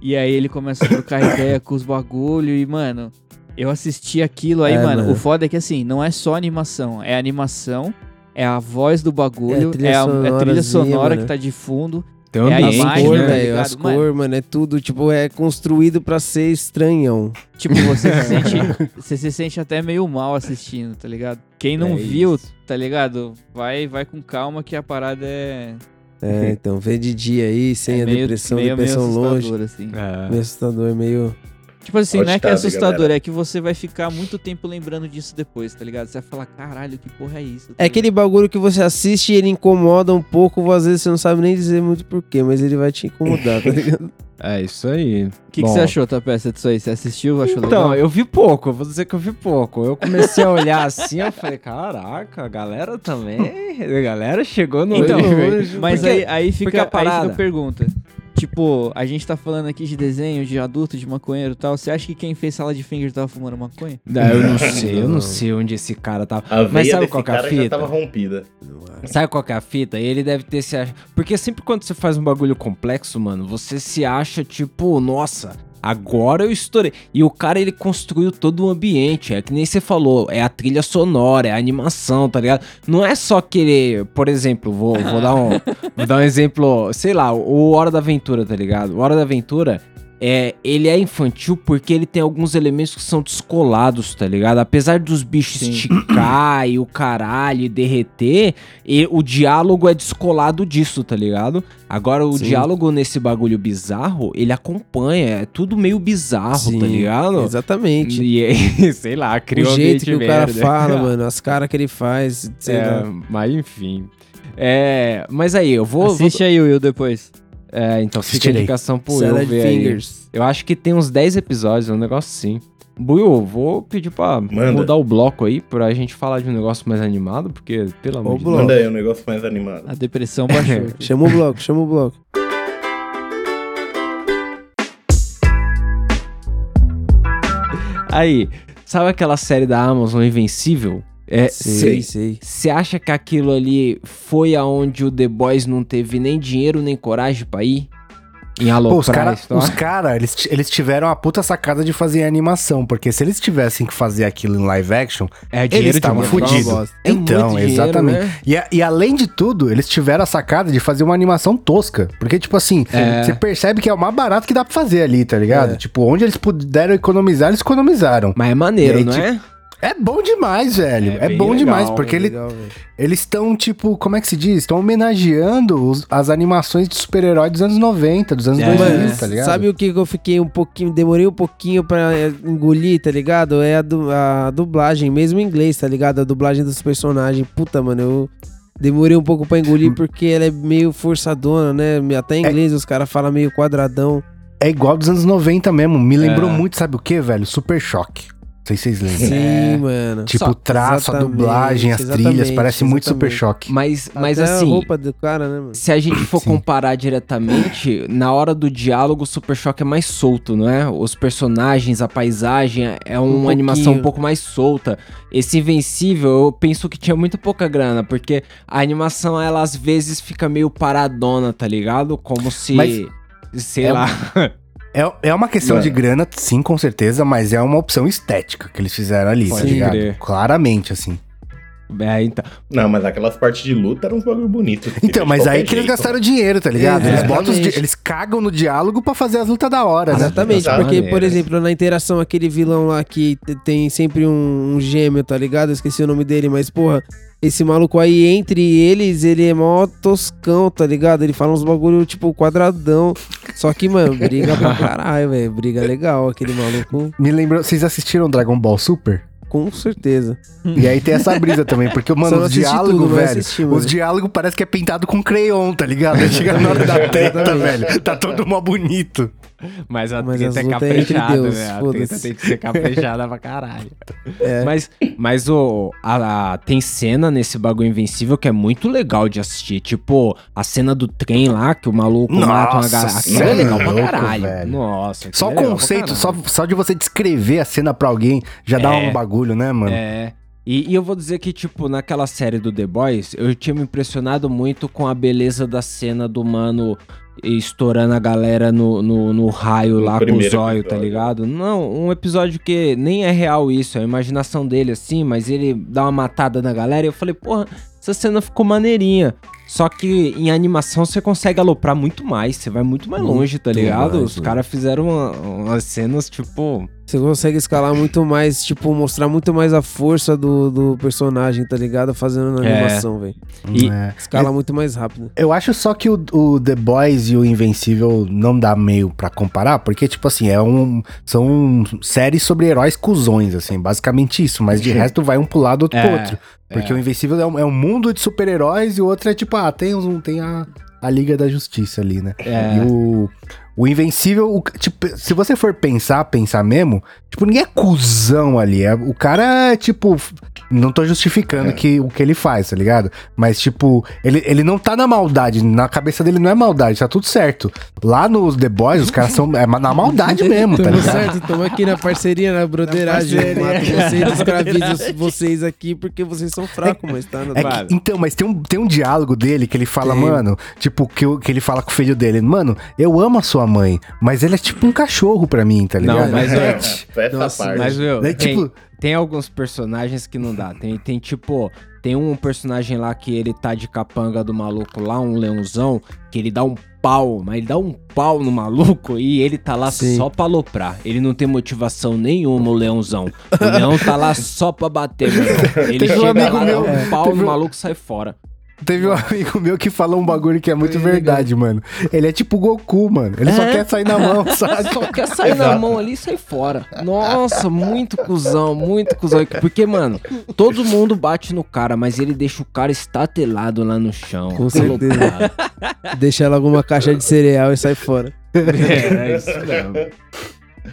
E aí ele começa a trocar ideia com os bagulho e, mano. Eu assisti aquilo aí, É, mano, mano. O foda é que assim, não é só animação, é animação, é a voz do bagulho, trilha é a, é a trilha sonora que tá de fundo. Tem um É a ambiente, As imagem, cores, né? tá velho, as Mano. cores, mano, é tudo, tipo, é construído pra ser estranhão. Tipo, você se sente. Você se sente até meio mal assistindo, tá ligado? Quem não É viu, isso. tá ligado? Vai, vai com calma que a parada é. É, então, vê de dia aí, sem é a meio, depressão, meio, meio depressão longe. assustador, assim. É. Meio assustador, meio... Tipo assim, não é que é Outstado, assustador, galera. é que você vai ficar muito tempo lembrando disso depois, tá ligado? Você vai falar, caralho, que porra é isso? tá É aquele bagulho que você assiste e ele incomoda um pouco, às vezes você não sabe nem dizer muito porquê, mas ele vai te incomodar, tá ligado? É isso aí. O que, que você achou, tá peça disso aí? Você assistiu? Achou Então, legal? eu vi pouco, eu vou dizer que eu vi pouco. Eu comecei a olhar assim, eu falei, caraca, a galera também. A galera chegou no Então, nível. Mas Porque- aí, aí, fica, a aí fica parada- a pergunta. Tipo, a gente tá falando aqui de desenho, de adulto, de maconheiro e tal. Você acha que quem fez sala de finger tava fumando maconha? Não, eu não sei, eu não sei onde esse cara tava. A Mas sabe qual que é a cara já fita? tava rompida. Sabe qual que é a fita? Ele deve ter se ach... Porque sempre quando você faz um bagulho complexo, mano, você se acha tipo, nossa, agora eu estourei. E o cara, ele construiu todo o ambiente. É que nem você falou, é a trilha sonora, é a animação, tá ligado? Não é só querer, por exemplo, vou, vou dar um vou dar um exemplo, sei lá, o Hora da Aventura, tá ligado? O Hora da Aventura. É, ele é infantil porque ele tem alguns elementos que são descolados, tá ligado? Apesar dos bichos Sim. esticar e o caralho e derreter, e o diálogo é descolado disso, tá ligado? Agora, o Sim. diálogo nesse bagulho bizarro, ele acompanha, é tudo meio bizarro, tá ligado? Exatamente. E aí, sei lá, O criou um jeito que o cara merda. fala, mano, as caras que ele faz, sei É, lá. mas enfim. É, mas aí, eu vou. vou Assiste aí, Will, depois. É, então fica a Assistirei. indicação pro eu ver aí. Fingers. Eu acho que tem uns 10 episódios, um negócio assim. Buiu, vou pedir pra Manda. mudar o bloco aí, pra gente falar de um negócio mais animado, porque, pelo amor de bloco. Manda aí um negócio mais animado. A depressão baixou. Chama o bloco, chama o bloco. Aí, sabe aquela série da Amazon Invencível? É, Sei, sei. Você acha que aquilo ali foi aonde o The Boys não teve nem dinheiro nem coragem pra ir? Em Pô, os caras, cara, eles, eles tiveram a puta sacada de fazer animação, porque se eles tivessem que fazer aquilo em live action, É eles estavam fudidos. bosta. É então, dinheiro, exatamente. né? E, a- e além de tudo, eles tiveram a sacada de fazer uma animação tosca. Porque, tipo assim, É. você percebe que é o mais barato que dá pra fazer ali, tá ligado? É. Tipo, onde eles puderam economizar, eles economizaram. Mas é maneiro, aí, não tipo, é? É bom demais, velho. É É, bom legal, demais, porque ele- Legal, eles estão, tipo, como é que se diz? Estão homenageando os- as animações de super-herói dos anos 90, dos anos É. 2000, Mano, tá ligado? sabe o que eu fiquei um pouquinho, demorei um pouquinho pra é, engolir, tá ligado? É a, du- a dublagem, mesmo em inglês, tá ligado? A dublagem dos personagens. Puta, mano, eu demorei um pouco pra engolir porque ela é meio forçadona, né? Até em inglês os caras falam meio quadradão. É igual dos anos 90 mesmo. Me lembrou É. muito, sabe o que, velho? Super Choque. Não sei se vocês lembram. Sim, mano. Tipo, Só- o traço, a exatamente, dublagem, as trilhas, exatamente, parece muito Super exatamente. Choque. Mas, mas Até assim, a roupa do cara, né, mano? se a gente for Sim. comparar diretamente, na hora do diálogo, o Super Choque é mais solto, não é? Os personagens, a paisagem é uma Um animação pouquinho. um pouco mais solta. Esse Invencível, eu penso que tinha muito pouca grana, porque a animação, ela às vezes fica meio paradona, tá ligado? Como se. Mas sei é lá. É, é uma questão Mano. de grana, sim, com certeza, mas é uma opção estética que eles fizeram ali, tá Pode ligado? crer. Claramente, assim. É, então. Não, mas aquelas partes de luta eram uns bagulho bonitos. Então, de mas aí que eles jeito. gastaram dinheiro, tá ligado? Eles, botam di- Exatamente. eles cagam no diálogo pra fazer as lutas da hora, né? Exatamente, porque, por exemplo, na interação, aquele vilão lá que tem sempre um, um gêmeo, tá ligado? Eu esqueci o nome dele, mas, porra, esse maluco aí, entre eles, ele é mó toscão, tá ligado? Ele fala uns bagulho, tipo, quadradão. Só que, mano, briga pra caralho, velho. Briga legal, aquele maluco, Me lembrou, vocês assistiram Dragon Ball Super? Com certeza. E aí tem essa brisa também, porque, mano, os diálogos, velho, os diálogos parece que é pintado com crayon, tá ligado? Chega na hora da treta, velho, tá todo mó bonito. Mas a Mas treta é é caprichada, Deus, né? A treta tem que ser caprichada pra caralho. É. Mas, mas o, a, a- tem cena nesse bagulho invencível que é muito legal de assistir. Tipo, a cena do trem lá, que o maluco mata uma Nossa, cê Aquilo é é legal pra caralho. velho. Nossa. Só o é conceito, só, só de você descrever a cena pra alguém já dá É. um bagulho, né, mano? É. E, e eu vou dizer que, tipo, naquela série do The Boys, eu tinha me impressionado muito com a beleza da cena do mano estourando a galera no, no, no raio No lá com o zóio, tá ligado? Não, um episódio que nem é real isso, é a imaginação dele, assim, mas ele dá uma matada na galera e eu falei, porra, essa cena ficou maneirinha. Só que em animação você consegue aloprar muito mais, você vai muito mais Muito longe, tá ligado? mais, Os mano. caras fizeram uma- umas cenas, tipo, Você consegue escalar muito mais, tipo, mostrar muito mais a força do, do personagem, tá ligado? Fazendo na É. animação, velho. E- É. Escala muito mais rápido. Eu acho só que o, o The Boys e o Invencível não dá meio pra comparar, porque, tipo assim, é um, são séries sobre heróis cuzões, assim, basicamente isso, mas de resto vai um pro lado, outro pro É, outro. Porque é. o Invencível é um, é um mundo de super-heróis e o outro é tipo, ah, tem, um, tem a, a Liga da Justiça ali, né? É. E o, o Invencível, o- tipo, se você for pensar, pensar mesmo, tipo, ninguém é cuzão ali. É, o cara é, tipo, não tô justificando É. que, o que ele faz, tá ligado? Mas, tipo, ele, ele não tá na maldade. Na cabeça dele não é maldade, tá tudo certo. Lá nos The Boys, os caras são é, na maldade mesmo, tá ligado? certo, tamo aqui na parceria, na broderagem. Vocês, escravizo vocês aqui porque vocês são fracos, mas tá na É que- então, mas tem um, tem um diálogo dele que ele fala, Tem. mano, tipo, que, o- que ele fala com o filho dele, mano, eu amo a sua mãe, mas ele é tipo um cachorro pra mim, tá ligado? Não, mas É, é, essa Nossa, parte. Mas, meu, tem, tipo- tem alguns personagens que não dá. Tem, tem tipo, tem um personagem lá que ele tá de capanga do maluco lá, um leãozão, que ele dá um pau, mas ele dá um pau no maluco e ele tá lá Sim. só pra aloprar. Ele não tem motivação nenhuma, o leãozão. O leão tá lá só pra bater, meu irmão. Ele Teve um chega amigo lá, meu- dá um pau teve no um- maluco e sai fora. Teve um amigo meu que falou um bagulho que é muito Foi verdade, mano. Ele é tipo Goku, mano. Ele só É? quer sair na mão, sabe? Só quer sair na Exato. mão ali e sair fora. Nossa, muito cuzão, muito cuzão. Porque, mano, todo mundo bate no cara, mas ele deixa o cara estatelado lá no chão. Com certeza. Deixa ela alguma caixa de cereal e sai fora. É, é isso mesmo.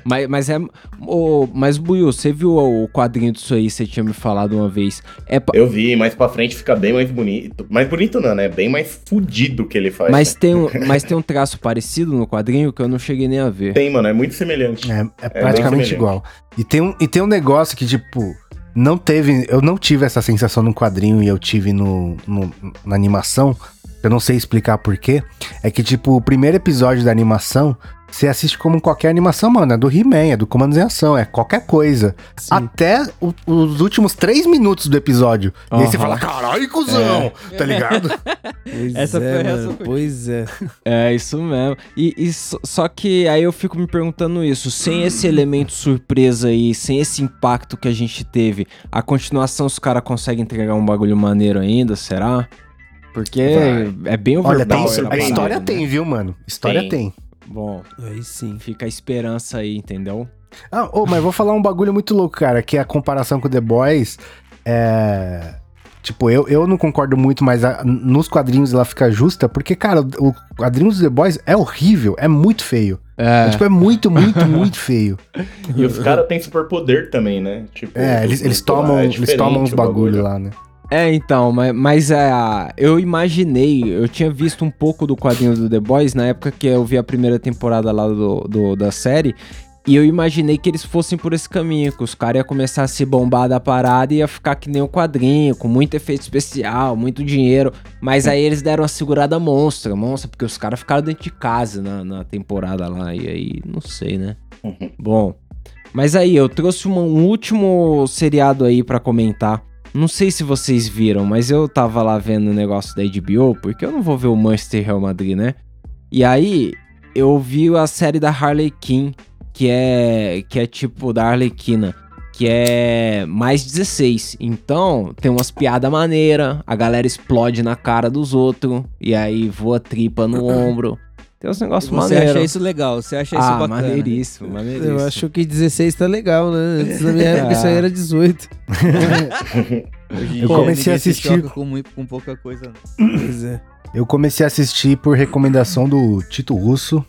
Mas, mas é. ô, mas, Buiu, você viu o quadrinho disso aí? Você tinha me falado uma vez. É, pa- Eu vi, mais pra frente fica bem mais bonito. Mais bonito não, né? Bem mais fudido que ele faz. mas, né? tem um, mas tem um traço parecido no quadrinho que eu não cheguei nem a ver. Tem, mano, é muito semelhante. É, é bem praticamente semelhante. igual. E tem, um, e tem um negócio que, tipo, não teve. Eu não tive essa sensação no quadrinho e eu tive no, no- na animação. Eu não sei explicar porquê. É que, tipo, o primeiro episódio da animação. Você assiste como qualquer animação, mano. É do He-Man, é do Comandos em Ação, é qualquer coisa. Sim. Até o- os últimos três minutos do episódio. E aí você fala, caralho, cuzão! Tá ligado? Pois Essa é, foi a mano. eu Pois é. É, isso mesmo. E, e só- só que aí eu fico me perguntando isso, sem esse elemento surpresa aí, sem esse impacto que a gente teve, a continuação os caras conseguem entregar um bagulho maneiro ainda, será? Porque Vai. é bem Olha, tem, overpower a a parada, história né? tem, viu, mano? História Tem. tem. Bom, Aí sim. fica a esperança aí, entendeu? Ah, ô, mas vou falar um bagulho muito louco, cara, que é a comparação com The Boys é. Tipo, eu, eu não concordo muito, mas a- nos quadrinhos ela fica justa, porque, cara, o quadrinho dos The Boys é horrível, é muito feio. É, É, tipo, é muito, muito, muito feio. E os caras têm superpoder também, né? Tipo, É, eles, eles lá, tomam, é eles tomam uns o bagulho lá, né? É, então, mas, mas é, eu imaginei, eu tinha visto um pouco do quadrinho do The Boys na época que eu vi a primeira temporada lá do, do- da série, e eu imaginei que eles fossem por esse caminho, que os caras iam começar a se bombar da parada e ia ficar que nem o quadrinho, com muito efeito especial, muito dinheiro, mas aí eles deram uma segurada monstra, monstra, porque os caras ficaram dentro de casa na, na temporada lá, e aí, não sei, né? Uhum. Bom, mas aí, eu trouxe um, um último seriado aí pra comentar. Não sei se vocês viram, mas eu tava lá vendo o negócio da HBO, porque eu não vou ver o Manchester Real Madrid, né? E aí, eu vi a série da Harley Quinn, que é, que é tipo da Arlequina, que é mais 16. Então, tem umas piadas maneiras, a galera explode na cara dos outros, e aí voa tripa no ombro. Tem uns negócios Você maneiros. acha isso legal, você acha isso ah, bacana. maneiríssimo, maneiríssimo. Eu acho que 16 tá legal, né? Antes da minha época isso aí era 18. Hoje em Eu comecei a assistir- Com, muito, com pouca coisa. Pois é. Eu comecei a assistir por recomendação do Tito Russo.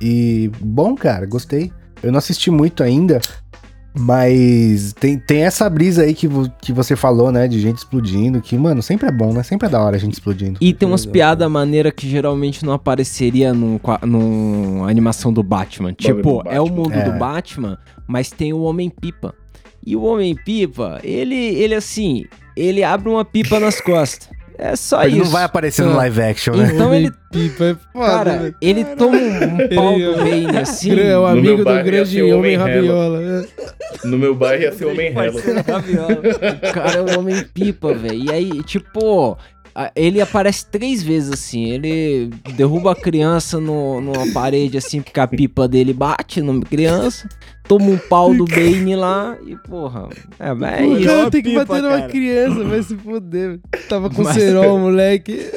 E bom, cara, gostei. Eu não assisti muito ainda, mas tem, tem essa brisa aí que, que você falou, né? De gente explodindo, que, mano, sempre é bom, né? Sempre é da hora a gente explodindo. E tem umas piadas maneiras que geralmente não apareceria num, num animação do Batman. Tipo, do é o Batman. mundo É. do Batman, mas tem o Homem-Pipa. E o Homem-Pipa, ele, ele assim, ele abre uma pipa nas costas. É só Ele isso. não vai aparecer no Ah. live action, né? Então ele, Pipa é foda, cara, velho. ele toma um, um pau Ele- do Bane assim. É o amigo do grande o homem Homem rabiola. né? No meu bairro ia ser Homem Relo. Rabiola. O cara é um homem pipa, velho. E aí, tipo, ele aparece três vezes assim. Ele derruba a criança no, numa parede assim, porque a pipa dele bate numa criança. Toma um pau do Bane lá e, porra. É, mas é isso. tem que pipa, bater numa cara. criança, vai se fuder. Tava com Mas- cerol, moleque.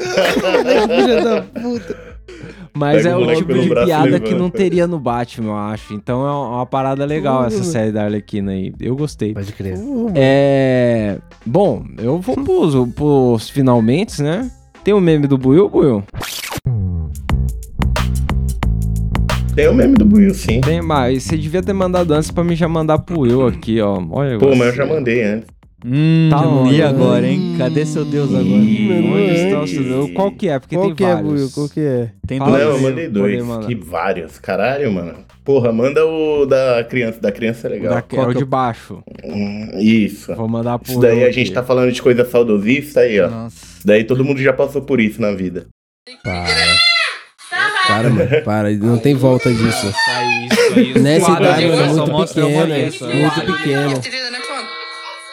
filha da puta. Mas Pega é o tipo de piada que não teria no Batman, eu acho. Então é uma parada legal essa série da Arlequina aí. Eu gostei. Pode crer. É. Bom, eu vou pros, pros finalmente, né? Tem o meme do Buiu, Buiu? Tem o meme do Buiu, sim. Tem, mas você devia ter mandado antes pra mim já mandar pro eu aqui, ó. Olha Pô, mas eu já mandei antes. Hum, Tá onde? e agora, hein? Cadê seu Deus agora? Onde está o seu- Qual que é? Porque Qual tem que é, vários. Buiu? Qual que é? Tem dois. Não, eu mandei dois. Que vários. Caralho, mano. Porra, manda o da criança. Da criança é legal. Da, é o de baixo. Hum, Isso. Vou mandar pro Isso daí a gente tá falando de coisa saudosista aí, ó. Nossa. Isso daí todo mundo já passou por isso na vida. Para. Para, mano. Para. Não tem volta disso. Sai isso aí. Nessa idade, mano, muito é Muito válido. pequena. To do the next one.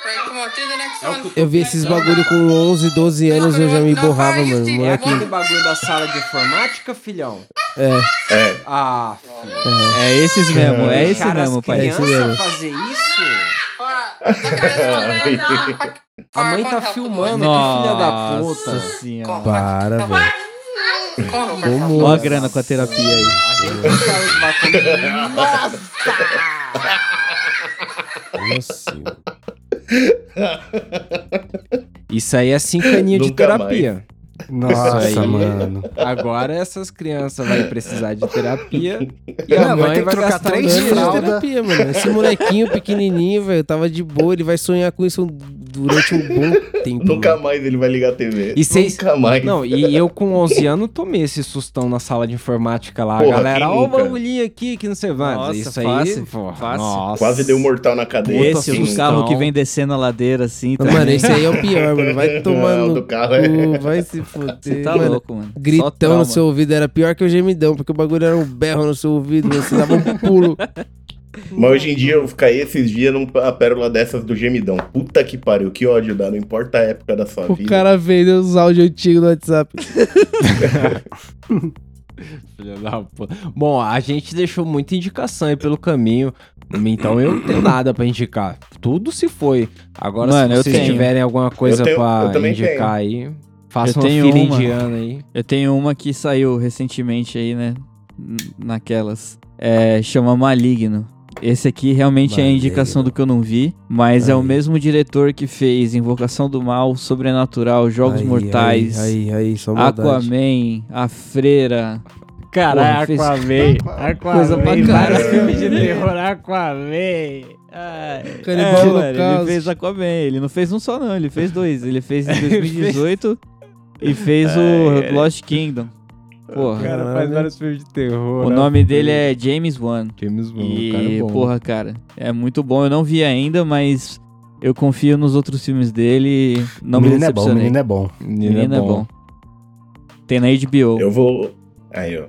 Right, come on, do the next one. Eu vi esses bagulho com 11, 12 anos eu já me borrava, mano. É Moleque. aquele bagulho da sala de informática, filhão? É. É. Ah, filho. É esses mesmo, é esse mesmo, pai. É esse mesmo. fazer isso? A mãe tá filmando, que filha da Nossa puta. senhora. Para, velho. Como? Ó a grana com a terapia aí. Vai Nossa! Nossa. Isso aí é cinco aninhos de Nunca terapia. Nossa, Isso aí. mano. Agora essas crianças vão precisar de terapia e a Não, vai mãe ter que vai trocar gastar três um dinheiro de terapia, mano. Esse molequinho pequenininho, velho, tava de boa. Ele vai sonhar com isso durante um bom tempo. Nunca mano. mais ele vai ligar a TV. E vocês- Nunca mais. Não, e eu com 11 anos tomei esse sustão na sala de informática lá. Porra, a galera, ó o bagulhinho aqui que não sei mais. Nossa, Isso fácil, aí, porra, fácil. nossa. Quase deu um mortal na cadeia. Esse, assim, os um- carros então. que vem descendo a ladeira assim. Mano, esse aí é o pior, mano. Vai tomar Não, no do carro é- vai se Você fuder. tá mano. louco, mano. Só Gritão no seu ouvido era pior que o gemidão, porque o bagulho era um berro no seu ouvido. Você dava um pulo. Mas hoje em dia eu caí esses dias numa pérola dessas do gemidão. Puta que pariu, que ódio dá, não importa a época da sua O vida. cara vendeu os áudios antigos do WhatsApp. Filha da puta. Bom, a gente deixou muita indicação aí pelo caminho. Então eu não tenho nada pra indicar. Tudo se foi. Agora, Mano, se vocês tenho. tiverem alguma coisa Eu tenho- pra eu indicar aí, faça Eu uma tenho fila uma. indiana aí. Eu tenho uma que saiu recentemente aí, né? Naquelas. É, chama Maligno. Esse aqui realmente é a indicação do que eu não vi, mas é o Aí. mesmo diretor que fez Invocação do Mal, Sobrenatural, Jogos Aí, Mortais, Aí, aí, aí. Aquaman, A Freira. Caralho, fez- Aquaman. Aquaman. Coisa pra vários caralho. filmes de terror, Aquaman. Ai, Canibal é, mano, ele fez Aquaman. Ele não fez um só, não. Ele fez dois. Ele fez em 2018 e fez o Lost Kingdom. Porra. O cara faz vários filmes de terror. O né? nome dele é James Wan. James Wan, E, cara é bom. porra, cara, é muito bom. Eu não vi ainda, mas eu confio nos outros filmes dele. Não me menino é bom, decepcionei. menino é bom. Menino, Menino é bom. Tem na HBO. Eu vou. Aí, ó.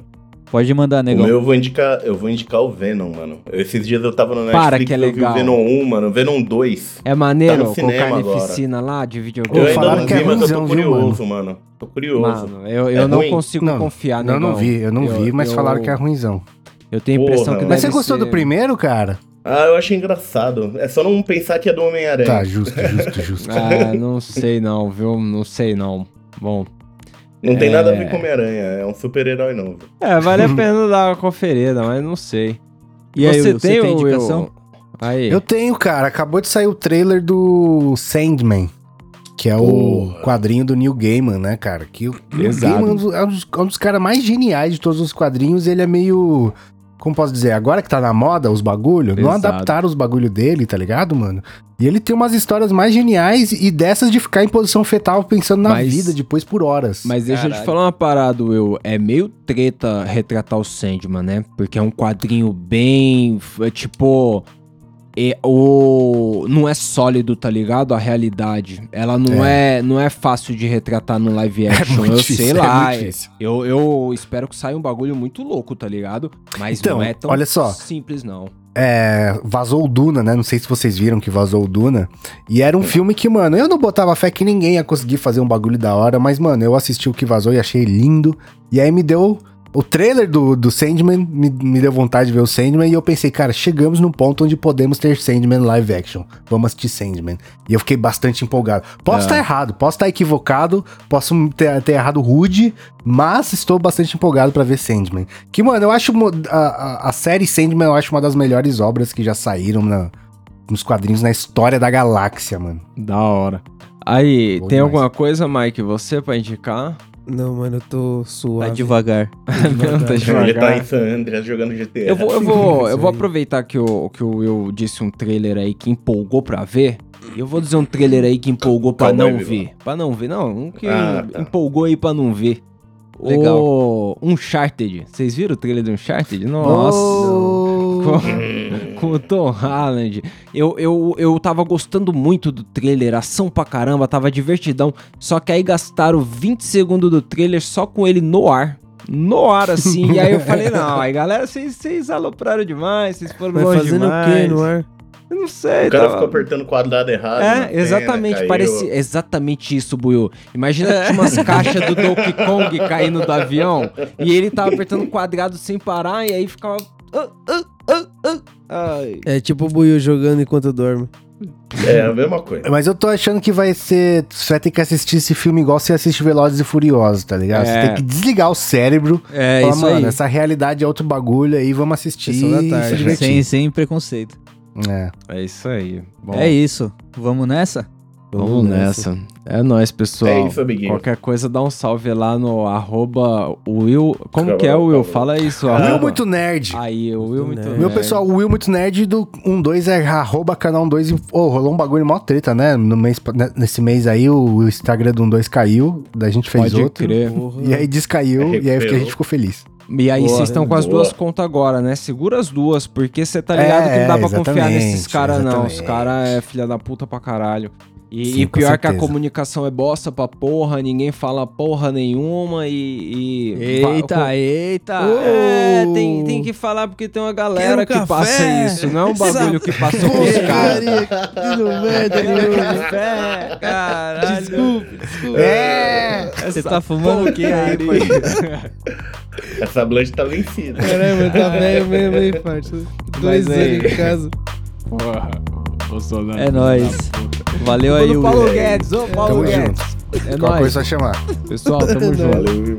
Pode mandar, O negão. meu eu vou indicar, eu vou indicar o Venom, mano. Esses dias eu tava no Netflix, Para, que é eu vi legal. o Venom 1, mano, Venom 2. É maneiro, Tá no com cinema agora. carnificina lá, de Eu videogame. ainda falaram não que é vi, mas eu tô ruimzão, viu, curioso, mano. Tô curioso. Mano, eu, É eu não ruim? consigo Não, confiar, Não, eu não negão. vi, eu não Eu- vi, mas eu- falaram que é ruimzão. Eu tenho a impressão Porra, que mano. Mas você gostou ser- do primeiro, cara? Ah, eu achei engraçado. É só não pensar que é do Homem-Aranha. Tá, justo, justo, justo. Ah, não sei não, viu? Não sei não. Bom. Não tem É. nada a ver com Homem-Aranha, é um super-herói novo. É, vale a pena dar uma conferida, mas não sei. E aí, você você tem, tem Will? indicação? Aí. Eu tenho, cara. Acabou de sair o trailer do Sandman. Que é o quadrinho do Neil Gaiman, né, cara? Que o Neil. Gaiman é um dos, é um dos- é um dos caras mais geniais de todos os quadrinhos. Ele é meio. Como posso dizer? Agora que tá na moda os bagulho, não Exato. adaptaram os bagulho dele, tá ligado, mano? E ele tem umas histórias mais geniais e dessas de ficar em posição fetal pensando na Mas- vida depois por horas. Mas deixa eu te Caralho. falar uma parada, Will. É meio treta retratar o Sandman, né? Porque é um quadrinho bem. é Tipo. É, o, não é sólido, tá ligado? A realidade. Ela não é, não é fácil de retratar no live action. eu sei é lá. difícil. eu, eu espero que saia um bagulho muito louco, tá ligado? Mas Então, não é tão olha só. simples, não. É, vazou o Duna, né? Não sei se vocês viram que vazou o Duna. E era um filme que, mano, eu não botava fé que ninguém ia conseguir fazer um bagulho da hora, mas, mano, eu assisti o que vazou e achei lindo. E aí me deu. O trailer do, do Sandman me, me deu vontade de ver o Sandman e eu pensei, cara, chegamos num ponto onde podemos ter Sandman live action. Vamos assistir Sandman. E eu fiquei bastante empolgado. Posso É. estar errado, posso estar equivocado, posso ter, ter errado rude, mas estou bastante empolgado pra ver Sandman. Que, mano, eu acho a, a, série Sandman, eu acho uma das melhores obras que já saíram na- nos quadrinhos na história da galáxia, mano. Da hora. Aí, Bom tem demais. alguma coisa, Mike, você pra indicar? Não, mano, eu tô Vai suave. devagar. Não, tá Ele devagar. tá em San Andreas jogando GTA. Eu vou, eu vou, eu vou aí. aproveitar que o, que o Will disse um trailer aí que empolgou pra ver. E eu vou dizer um trailer aí que empolgou pra Cowboy não Bebop. ver. Pra não ver, não. Um que Ah, tá. empolgou aí pra não ver. Legal. O Uncharted. Vocês viram o trailer do Uncharted? Nossa. Com, com o Tom Holland. Eu, eu, eu tava gostando muito do trailer, ação pra caramba, tava divertidão. Só que aí gastaram 20 segundos do trailer só com ele no ar. No ar, assim. e aí eu falei, não, aí galera, vocês- alopraram demais, vocês foram Vai longe fazendo demais. o quê no ar? Eu não sei, O cara tava- ficou apertando o quadrado errado. é, exatamente, caiu. parecia exatamente isso, Buiu. Imagina que tinha umas caixas do Donkey Kong caindo do avião e ele tava apertando o quadrado sem parar e aí ficava. Ai. É tipo o Buiu jogando enquanto dorme. É a mesma coisa. Mas eu tô achando que vai ser. Você vai ter que assistir esse filme igual você assiste Velozes e Furiosos, tá ligado? Você É. tem que desligar o cérebro. É falar, isso mano, aí. essa realidade é outro bagulho aí, vamos assistir. Sem, sem preconceito. É. É isso aí. Bom, É isso. Vamos nessa? Vamos nessa. É nóis, pessoal. É isso, amiguinho. Qualquer coisa, dá um salve lá no arroba Will. Como Calma, que é o Will? Fala isso, Will arroba. Muito Nerd. Aí, o Will Muito muito nerd. Meu pessoal, o Will Muito Nerd do 12 é arroba canal 12. Ô, rolou um bagulho mó treta, né? No mês, né, nesse mês aí o Instagram do 12 caiu, daí a gente fez Pode outro. crer. E aí descaiu, e aí a gente ficou feliz. E aí, vocês estão com as Boa. duas contas agora, né? Segura as duas, porque você tá ligado É, que não dá pra confiar nesses caras, não. Os caras é filha da puta pra caralho. E, Sim, e com pior que a comunicação é bosta pra porra, ninguém fala porra nenhuma e. e Eita, eita. É, tem, tem que falar porque tem uma galera Quero que café. passa isso. Não é um bagulho que passou pros caras. Café, caralho. Desculpe, desculpe. É! Você tá fumando o quê aí, pai? Essa Blanche tá vencida. Caramba, tá velho mesmo, hein, parça? Dois aí- anos em casa. Porra, Bolsonaro. É nóis. Valeu aí, Paulo. Guedes, ô Paulo Tamo Guedes. É Qual coisa nóis. só chamar. Pessoal, tamo junto. Valeu, viu?